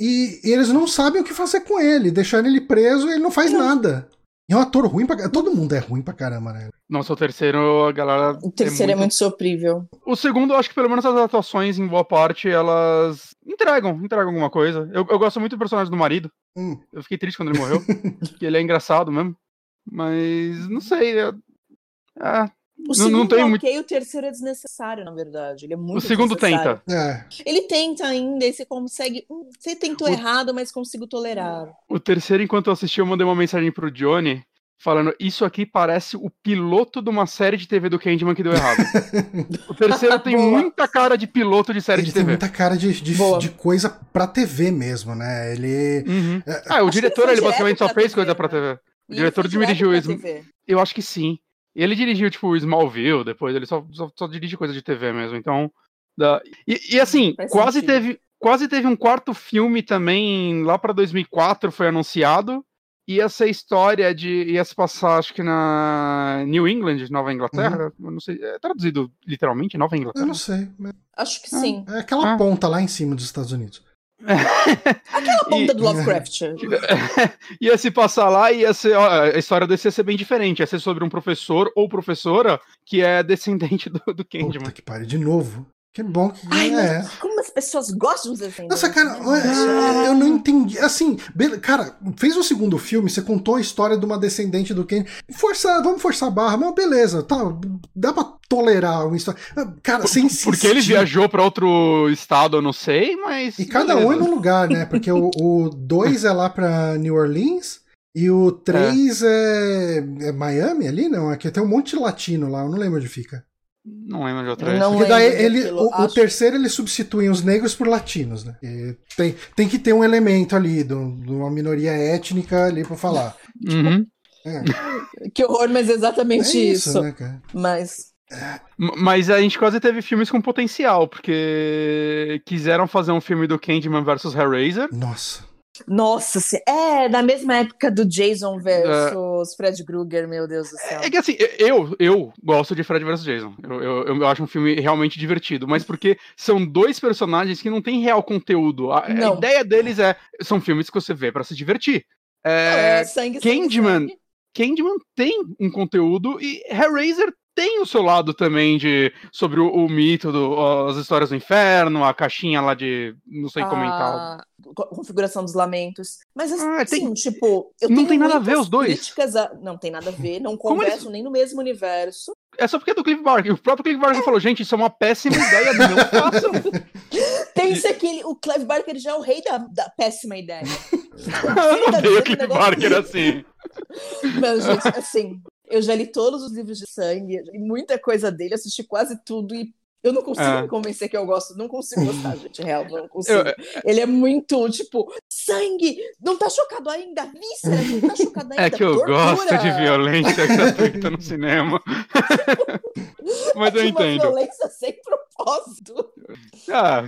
E, e eles não sabem o que fazer com ele. Deixaram ele preso e ele não faz Não. nada. E é um ator ruim pra Todo mundo é ruim pra caramba, né? Nossa, o terceiro, a galera. O terceiro é muito, sofrível. O segundo, eu acho que pelo menos as atuações, em boa parte, elas entregam, entregam alguma coisa. Eu, eu gosto muito do personagem do marido. Hum. Eu fiquei triste quando ele morreu. que ele é engraçado mesmo. Mas não sei. eu- ah, O segundo é ok, o terceiro é desnecessário, na verdade. Ele é muito O segundo tenta. É. Ele tenta ainda, e você consegue. hum, Você tentou O- errado, mas consigo tolerar. O terceiro, enquanto eu assisti, eu mandei uma mensagem pro Johnny falando: Isso aqui parece o piloto de uma série de TV do Candyman que deu errado. o terceiro tem Boa. muita cara de piloto de série Ele de tem TV. muita cara de, de, de coisa pra TV mesmo, né? Ele. Uhum. É, Ah, o diretor, ele basicamente só fez TV, coisa pra? TV. O E diretor dirigiu isso. Eu acho que sim. Ele dirigiu, tipo, o Smallville depois, ele só, só, só dirige coisa de TV mesmo, então... dá- E, e, assim, Faz quase sentido. teve, quase teve um quarto filme também, lá pra 2004 foi anunciado, ia ser história de... ia se passar, acho que na New England, Nova Inglaterra, eu não sei, é traduzido literalmente, Nova eu Inglaterra? não sei. mas Acho que sim. É aquela Ah. ponta lá em cima dos Estados Unidos. Aquela ponta E- do Lovecraft. ia se passar lá e ia ser. ó, a história desse ia ser bem diferente. Ia ser sobre um professor ou professora que é descendente do, do Candyman. Puta que pariu, de novo. Que bom que. Ai, é. mas como as pessoas gostam dos desenhos. Nossa, cara, né? eu não entendi. Assim, cara, fez o segundo filme, você contou a história de uma descendente do Ken. Forçar, vamos forçar a barra, mas beleza, tá. Dá pra tolerar uma história. Cara, sem Porque ele viajou pra outro estado, eu não sei, mas. E cada um é beleza. num lugar, né? Porque o 2 é lá pra New Orleans e o 3 é... é Miami ali, não? Aqui tem um monte de latino lá, eu não lembro onde fica. Não lembro de outra. Não Porque daí lembro ele, daquilo, o, o acho. terceiro eles substituem os negros por latinos, né? E tem, tem que ter um elemento ali, de um- uma minoria étnica ali pra falar. Uhum. É, Que horror, mas é é exatamente isso, isso. né, cara? Mas Mas a gente quase teve filmes com potencial, porque quiseram fazer um filme do Candyman versus Hellraiser. Nossa. Nossa, é da mesma época do Jason versus Fred Krueger, meu Deus do céu. É que assim, eu, eu gosto de Fred vs Jason. Eu, eu, eu acho um filme realmente divertido, mas porque são dois personagens que não têm real conteúdo. A, a ideia deles é. São filmes que você vê pra se divertir. É, É, sangue, Candyman. sangue. Candyman tem um conteúdo e Hellraiser tem o seu lado também de sobre o, o mito, do, as histórias do inferno, a caixinha lá de não sei comentar. Configuração dos lamentos. Mas assim, Ah, tem- tipo, eu Não tenho tem nada a ver os dois. A... Não tem nada a ver, não Como eles- conversam nem no mesmo universo. É só porque é do Cliff Barker. O próprio Cliff Barker falou, gente, isso é uma péssima ideia, não façam. Pensa que ele, o Clive Barker já é o rei da, da péssima ideia. Eu não tá o Cliff negócio Barker assim. Mas, gente, assim, eu já li todos os livros de sangue, muita coisa dele, assisti quase tudo e eu não consigo É. me convencer que eu gosto. Não consigo gostar, gente, real, não consigo. Eu- Ele é muito, tipo, sangue! Não tá chocado ainda? Víscera, não tá chocado ainda? É que eu Tortura! gosto de violência gratuita no cinema. Mas eu De uma entendo. violência sem propósito. Ah,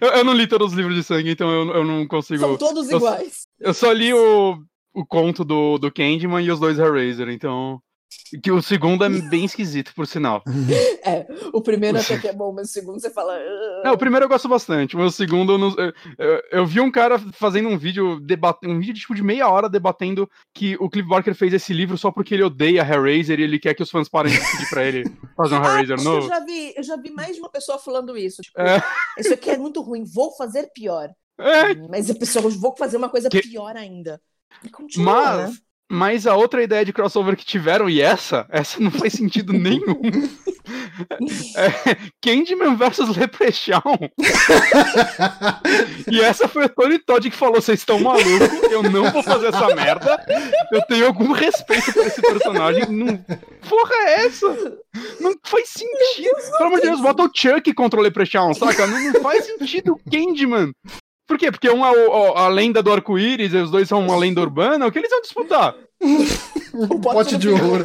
eu, eu não li todos os livros de sangue, então eu, eu não consigo. São todos eu- iguais. Eu só li o, o conto do, do Candyman e os dois Hellraiser, então. Que o segundo é bem esquisito, por sinal. É, o primeiro até que é bom, mas o segundo você fala. "Ah". É, o primeiro eu gosto bastante, mas o segundo eu, não- eu, eu- vi um cara fazendo um vídeo debatendo, um vídeo tipo de meia hora debatendo que o Cliff Barker fez esse livro só porque ele odeia Hellraiser e ele quer que os fãs parem de pedir pra ele fazer um Ah, Hellraiser acho que eu novo. já vi, eu já vi mais de uma pessoa falando isso. Tipo, É. isso aqui é muito ruim, vou fazer pior. É, Mas a pessoa, vou fazer uma coisa Que- pior ainda. E continua, mas, né? Mas a outra ideia de crossover que tiveram, e essa, essa não faz sentido nenhum. É, Candyman versus Leprechaun. E essa foi o Tony Todd que falou: vocês estão malucos, eu não vou fazer essa merda. Eu tenho algum respeito por esse personagem. Não... Porra, é essa? Não faz sentido. Pelo amor de Deus, bota o Chuck contra o Leprechaun, saca? Não, não faz sentido o Candyman. Por quê? Porque um é o- o- a lenda do arco-íris e os dois são uma lenda urbana. O que eles vão disputar? O pote de ouro.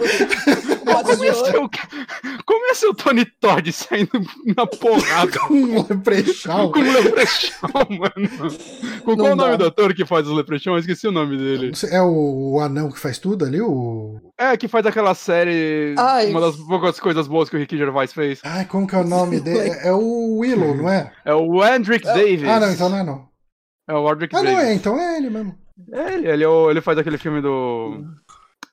Como ouro. o... Como ser o Tony Todd saindo na porrada Um leprechaun. com o Leprechaun, mano? Com Não qual o nome do ator que faz os Leprechaun? Eu esqueci o nome dele. É o, o anão que faz tudo ali? O... É, que faz aquela série. Ai. Uma das poucas coisas boas que o Ricky Gervais fez. Ai, como que é o nome dele? É, é o Willow, não é? É o Andrick Davis. Ah, não, então não é não. É o Andrick Ah, não Davis. é, então é ele mesmo. É ele, ele, é o- ele faz aquele filme do.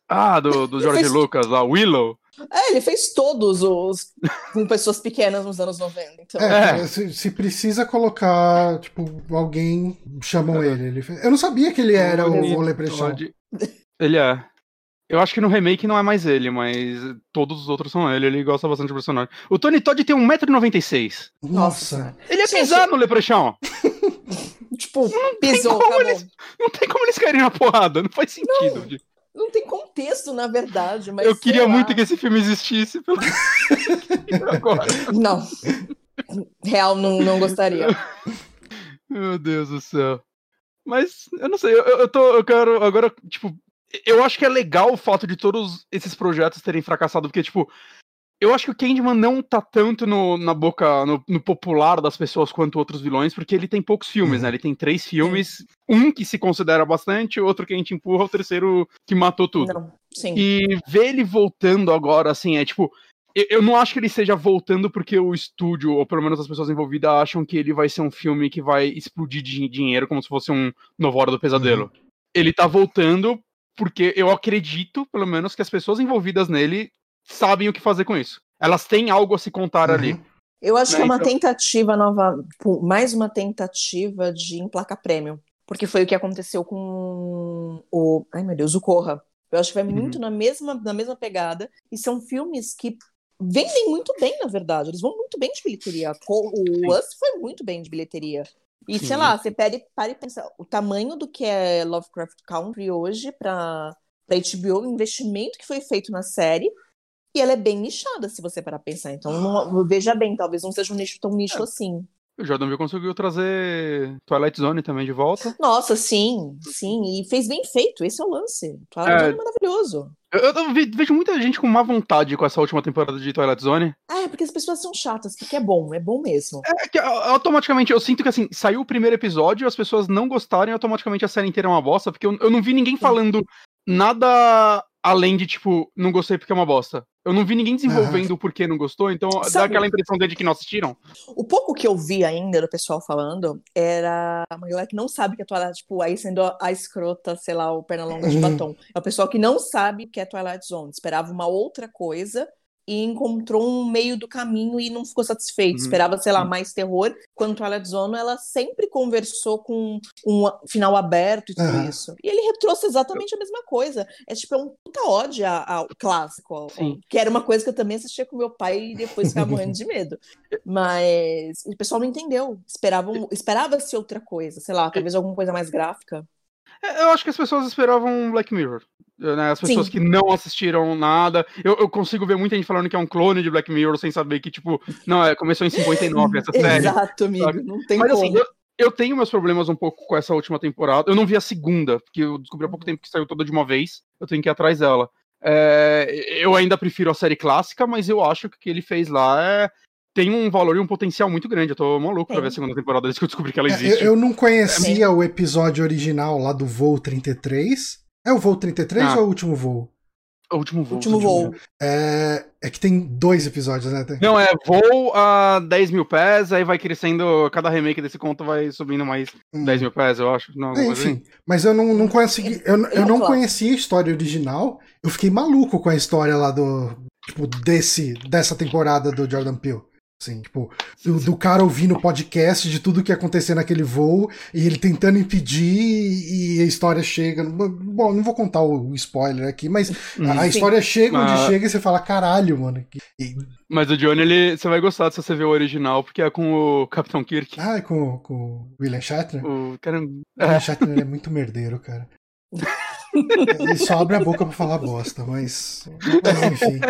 Ah, do, do George fez- Lucas, lá, Willow. É, ele fez todos os com pessoas pequenas nos anos 90. Então, É, É. Se, se precisa colocar, tipo, alguém chamam ele. ele. fez- Eu não sabia que ele era o, o Leprechaun. Todd. Ele é. Eu acho que no remake não é mais ele, mas todos os outros são ele. Ele gosta bastante do personagem. O Tony Todd tem 1,96m. Nossa. Ele é Gente, pisado no Leprechaun. Tipo, tem pisou, como acabou. eles- Não tem como eles caírem na porrada. Não faz sentido. Não tem contexto, na verdade, mas. Eu queria lá. muito que esse filme existisse. Pelo... Agora. Não. Real, não, não gostaria. Meu Deus do céu. Mas, eu não sei, eu, eu tô. Eu quero. Agora, tipo. Eu acho que é legal o fato de todos esses projetos terem fracassado, porque, tipo. Eu acho que o Candyman não tá tanto no, na boca, no, no popular das pessoas quanto outros vilões, porque ele tem poucos filmes, Uhum. né? Ele tem três filmes, um que se considera bastante, outro que a gente empurra, o terceiro que matou tudo. Não, sim. E ver ele voltando agora, assim, é tipo. eu- Eu não acho que ele esteja voltando porque o estúdio, ou pelo menos as pessoas envolvidas, acham que ele vai ser um filme que vai explodir de dinheiro como se fosse um Novo Hora do Pesadelo. Ele tá voltando porque eu acredito, pelo menos, que as pessoas envolvidas nele sabem o que fazer com isso. Elas têm algo a se contar Uhum. ali. Eu acho Né, que é uma então- tentativa nova, mais uma tentativa de emplacar prêmio. Porque foi o que aconteceu com o. Ai, meu Deus, o Corra. Eu acho que vai Uhum. muito na mesma, na mesma pegada. E são filmes que vendem muito bem, na verdade. Eles vão muito bem de bilheteria. O Us foi muito bem de bilheteria. E Sim. sei lá, você pede, para e pensa, o tamanho do que é Lovecraft Country hoje para HBO, o investimento que foi feito na série, e ela é bem nichada, se você parar pensar. Então, não- veja bem, talvez não seja um nicho tão nicho É. assim. O Jordan Peele conseguiu trazer Twilight Zone também de volta. Nossa, sim, sim, e fez bem feito, esse é o lance. Twilight É. Zone é maravilhoso. Eu, eu ve- vejo muita gente com má vontade com essa última temporada de Twilight Zone. Ah, é porque as pessoas são chatas, porque é bom, é bom mesmo. É que automaticamente eu sinto que assim, saiu o primeiro episódio, as pessoas não gostaram e automaticamente a série inteira é uma bosta, porque eu, eu não vi ninguém falando nada além de, tipo, não gostei porque é uma bosta. Eu não vi ninguém desenvolvendo o porquê não gostou, então dá Sabe- aquela impressão de que não assistiram. O pouco que eu vi ainda do pessoal falando era uma galera que não sabe que é Twilight, tipo, aí sendo a, escrota, sei lá, o perna longa de Uhum. batom. É o pessoal que não sabe o que é Twilight Zone, esperava uma outra coisa e encontrou um meio do caminho e não ficou satisfeito. Uhum. Esperava, sei lá, mais terror. Quando Twilight Zone, ela sempre conversou com um final aberto e tudo Aham. isso. E ele trouxe exatamente a mesma coisa. É tipo, é um puta ódio a- ao clássico. ao-. Que era uma coisa que eu também assistia com meu pai e depois ficava morrendo de medo. Mas o pessoal não entendeu. Esperavam, esperava-se outra coisa, sei lá, talvez alguma coisa mais gráfica. É, Eu acho que as pessoas esperavam Black Mirror. Né? As pessoas Sim. que não assistiram nada. Eu, eu consigo ver muita gente falando que é um clone de Black Mirror sem saber que, tipo, não, é, começou em 59 essa série. Exato, amigo. sabe? Não tem Mas como. assim, eu, eu tenho meus problemas um pouco com essa última temporada. Eu não vi a segunda, porque eu descobri há pouco tempo que saiu toda de uma vez. Eu tenho que ir atrás dela. É, eu ainda prefiro a série clássica, mas eu acho que o que ele fez lá é, tem um valor e um potencial muito grande. Eu tô maluco pra Tem. ver a segunda temporada desde que eu descobri que ela É, existe. Eu, eu não conhecia o episódio original lá do voo 33. É o voo 33 Ah. ou é o último voo? O último voo. Último último voo. É, é que tem dois episódios, né? Tem- Não, é voo a 10 mil pés, aí vai crescendo, cada remake desse conto vai subindo mais Hum. 10 mil pés, eu acho. Não, É, coisa assim. enfim, mas eu não, não consegui. Eu, eu não clássico. conhecia a história original. Eu fiquei maluco com a história lá do. Tipo, desse, dessa temporada do Jordan Peele. Assim, tipo, do, do cara ouvindo o podcast de tudo que ia acontecer naquele voo e ele tentando impedir e a história chega. Bom, não vou contar o spoiler aqui, mas Hum. a história chega onde Ah. chega e você fala, caralho, mano. E, Mas o Johnny, ele, você vai gostar se você ver o original, porque é com o Capitão Kirk. ah, com, com o William Shatner? O cara... O William Shatner é muito merdeiro, cara. Ele só abre a boca pra falar bosta, mas. Mas enfim.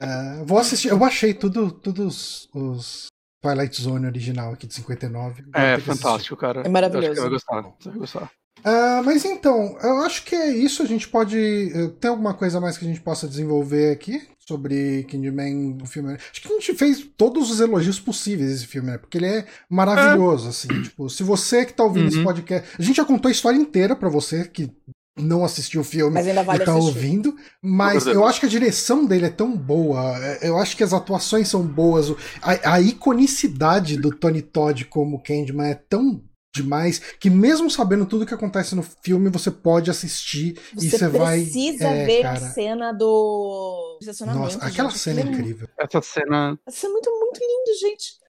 É, vou assistir. Eu achei tudo, todos os Twilight Zone original aqui de 59. Vou É ter fantástico, cara. É maravilhoso. Eu acho que vai gostar. Você vai gostar. Ah, mas então, eu acho que é isso. A gente pode. eh, Tem alguma coisa mais que a gente possa desenvolver aqui sobre Candyman, o filme? Acho que a gente fez todos os elogios possíveis esse filme, né? Porque ele é maravilhoso, assim. Tipo, se você que tá ouvindo esse Uhum. podcast. A gente já contou a história inteira pra você que não assistiu o filme Mas ainda vale e tá assistir. ouvindo, mas eu acho que a direção dele é tão boa, é, eu acho que as atuações são boas, o- a, a iconicidade do Tony Todd como Candyman é tão demais que mesmo sabendo tudo que acontece no filme, você pode assistir e Você você vai... precisa é, ver cara. a cena do estacionamento. Nossa, aquela gente. cena é Aquilo incrível. Essa cena... Isso é muito, muito lindo, gente.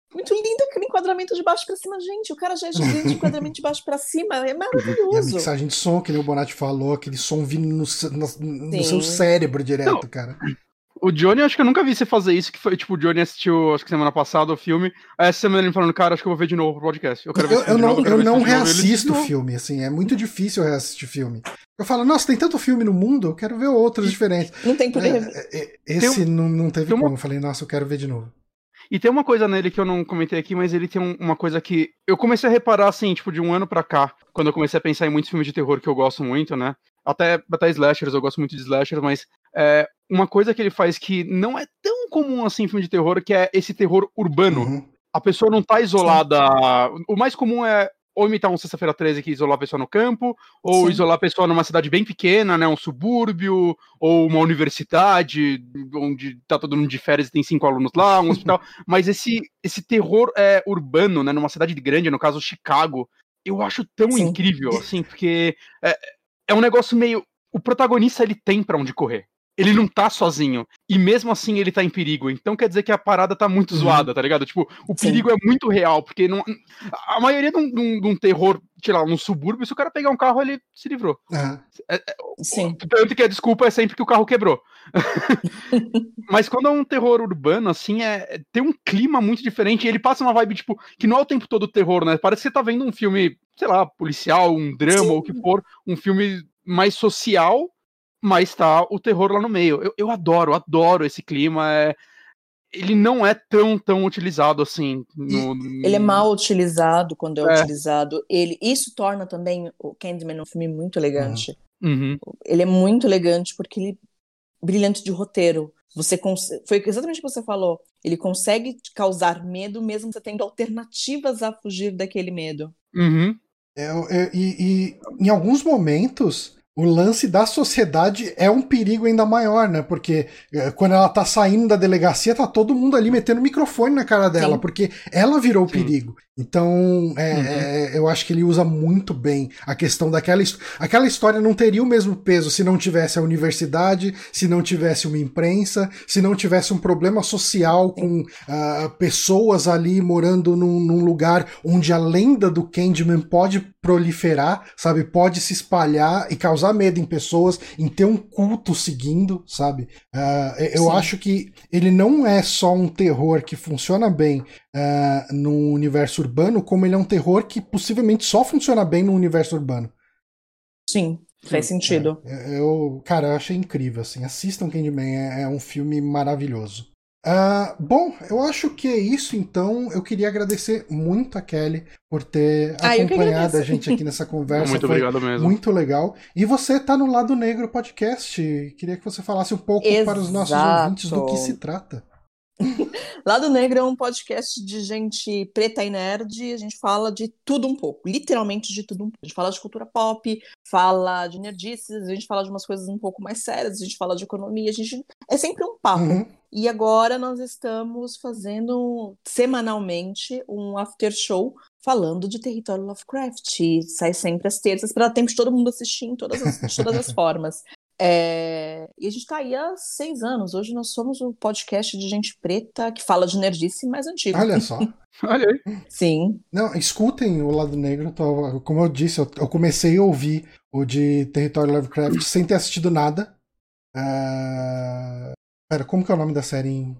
Enquadramento de baixo para cima, gente. O cara já é gigante, enquadramento de baixo para cima, é maravilhoso. E a mixagem de som, que nem o Bonatti falou, aquele som vindo no, no, no seu cérebro direto, Não. cara. O Johnny, acho que eu nunca vi você fazer isso, que foi, tipo, o Johnny assistiu, acho que semana passada, o filme, aí essa semana ele falando, cara, acho que eu vou ver de novo o podcast. Eu, quero ver eu, eu não, eu não reassisto filme, assim, é muito difícil reassistir filme. Eu falo, nossa, tem tanto filme no mundo, eu quero ver outros diferentes. Não tem por é, é, é, Esse um, não, não teve como, uma... eu falei, nossa, eu quero ver de novo. E tem uma coisa nele que eu não comentei aqui, mas ele tem um, uma coisa que eu comecei a reparar, assim, tipo, de um ano pra cá, quando eu comecei a pensar em muitos filmes de terror que eu gosto muito, né? Até, até slashers, eu gosto muito de slashers, mas é, uma coisa que ele faz que não é tão comum assim em filme de terror, que é esse terror urbano. Uhum. A pessoa não tá isolada. Sim. O mais comum é ou imitar um Sexta-feira 13 que isolar a pessoa no campo, ou Sim. isolar a pessoa numa cidade bem pequena, né, um subúrbio, ou uma universidade, onde tá todo mundo de férias e tem cinco alunos lá, um hospital. Mas esse, esse terror é, urbano, né, numa cidade grande, no caso Chicago, eu acho tão Sim. incrível, assim, porque é, é um negócio meio. O protagonista ele tem para onde correr. Ele não tá sozinho. E mesmo assim ele tá em perigo. Então quer dizer que a parada tá muito uhum. zoada, tá ligado? Tipo, o perigo Sim. é muito real, porque não, a maioria de um, de, um, terror, sei lá, num subúrbio, se o cara pegar um carro, ele se livrou. É, é, Sim. Tanto que a desculpa é sempre que o carro quebrou. Mas quando é um terror urbano, assim, é, tem um clima muito diferente. ele passa uma vibe, tipo, que não é o tempo todo terror, né? Parece que você tá vendo um filme, sei lá, policial, um drama, Sim. ou o que for, um filme mais social, mas tá o terror lá no meio. Eu, eu adoro, adoro esse clima. É, ele não é tão, tão utilizado assim. No, no... Ele é mal utilizado quando é, é, utilizado. Ele, isso torna também o Candyman um filme muito elegante. Uhum. Ele é muito elegante porque ele brilhante de roteiro. Você foi exatamente o que você falou. Ele consegue causar medo mesmo você tendo alternativas a fugir daquele medo. Uhum. É, é, e, e em alguns momentos o lance da sociedade é um perigo ainda maior, né? Porque é, quando ela tá saindo da delegacia, tá todo mundo ali metendo microfone na cara dela, Sim. porque ela virou o perigo. Então, é, uhum. é, eu acho que ele usa muito bem a questão daquela aquela história não teria o mesmo peso se não tivesse a universidade, se não tivesse uma imprensa, se não tivesse um problema social com uh, pessoas ali morando num, num, lugar onde a lenda do Candyman pode proliferar, sabe, pode se espalhar e causar medo em pessoas, em ter um culto seguindo, sabe? Uh, eu Sim. acho que ele não é só um terror que funciona bem uh, no universo urbano, como ele é um terror que possivelmente só funciona bem no universo urbano. Sim, faz sentido. É, eu, cara, eu achei incrível, assim. Assistam Candyman, é, é um filme maravilhoso. Uh, bom, eu acho que é isso então. Eu queria agradecer muito a Kelly por ter ah, acompanhado a gente aqui nessa conversa. muito Foi obrigado mesmo. Muito legal. E você tá no Lado Negro Podcast. Queria que você falasse um pouco Exato. para os nossos ouvintes do que se trata. Lado Negro é um podcast de gente preta e nerd. A gente fala de tudo um pouco, literalmente de tudo um pouco. A gente fala de cultura pop, fala de nerdices, a gente fala de umas coisas um pouco mais sérias, a gente fala de economia, a gente é sempre um papo. Uhum. E agora nós estamos fazendo semanalmente um after show falando de território Lovecraft. E sai sempre às terças para dar tempo de todo mundo assistir em todas as, de todas as formas. É... E a gente está aí há seis anos. Hoje nós somos o podcast de gente preta que fala de nerdice mais antigo. Olha só. Olha aí. Sim. Não, escutem o lado negro. Tô, como eu disse, eu, eu, comecei a ouvir o de Território Lovecraft sem ter assistido nada. Uh... Pera, como que é o nome da série em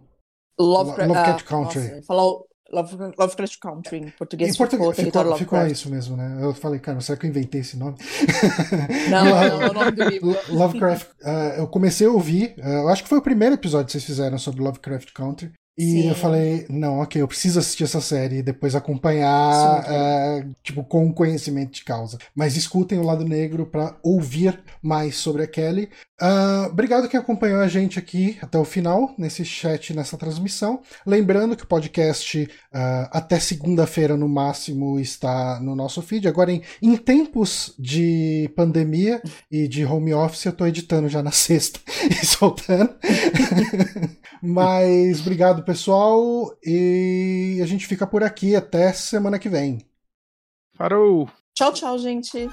Lovecraft, Lovecraft uh, Country? Nossa, falou Lovecraft Country, em português. Em português ficou, ficou, ficou isso mesmo, né? Eu falei, cara, será que eu inventei esse nome? Não, não, é o nome do livro. Lovecraft, uh, eu comecei a ouvir, uh, eu acho que foi o primeiro episódio que vocês fizeram sobre Lovecraft Country. E Sim. eu falei, não, ok, eu preciso assistir essa série e depois acompanhar, uh, tipo, com conhecimento de causa. Mas escutem o lado negro para ouvir mais sobre a Kelly. Uh, obrigado quem acompanhou a gente aqui até o final, nesse chat, nessa transmissão. Lembrando que o podcast uh, até segunda-feira no máximo está no nosso feed. Agora, em, em tempos de pandemia e de home office, eu estou editando já na sexta e soltando. Mas obrigado, pessoal. E a gente fica por aqui até semana que vem. Parou! Tchau, tchau, gente.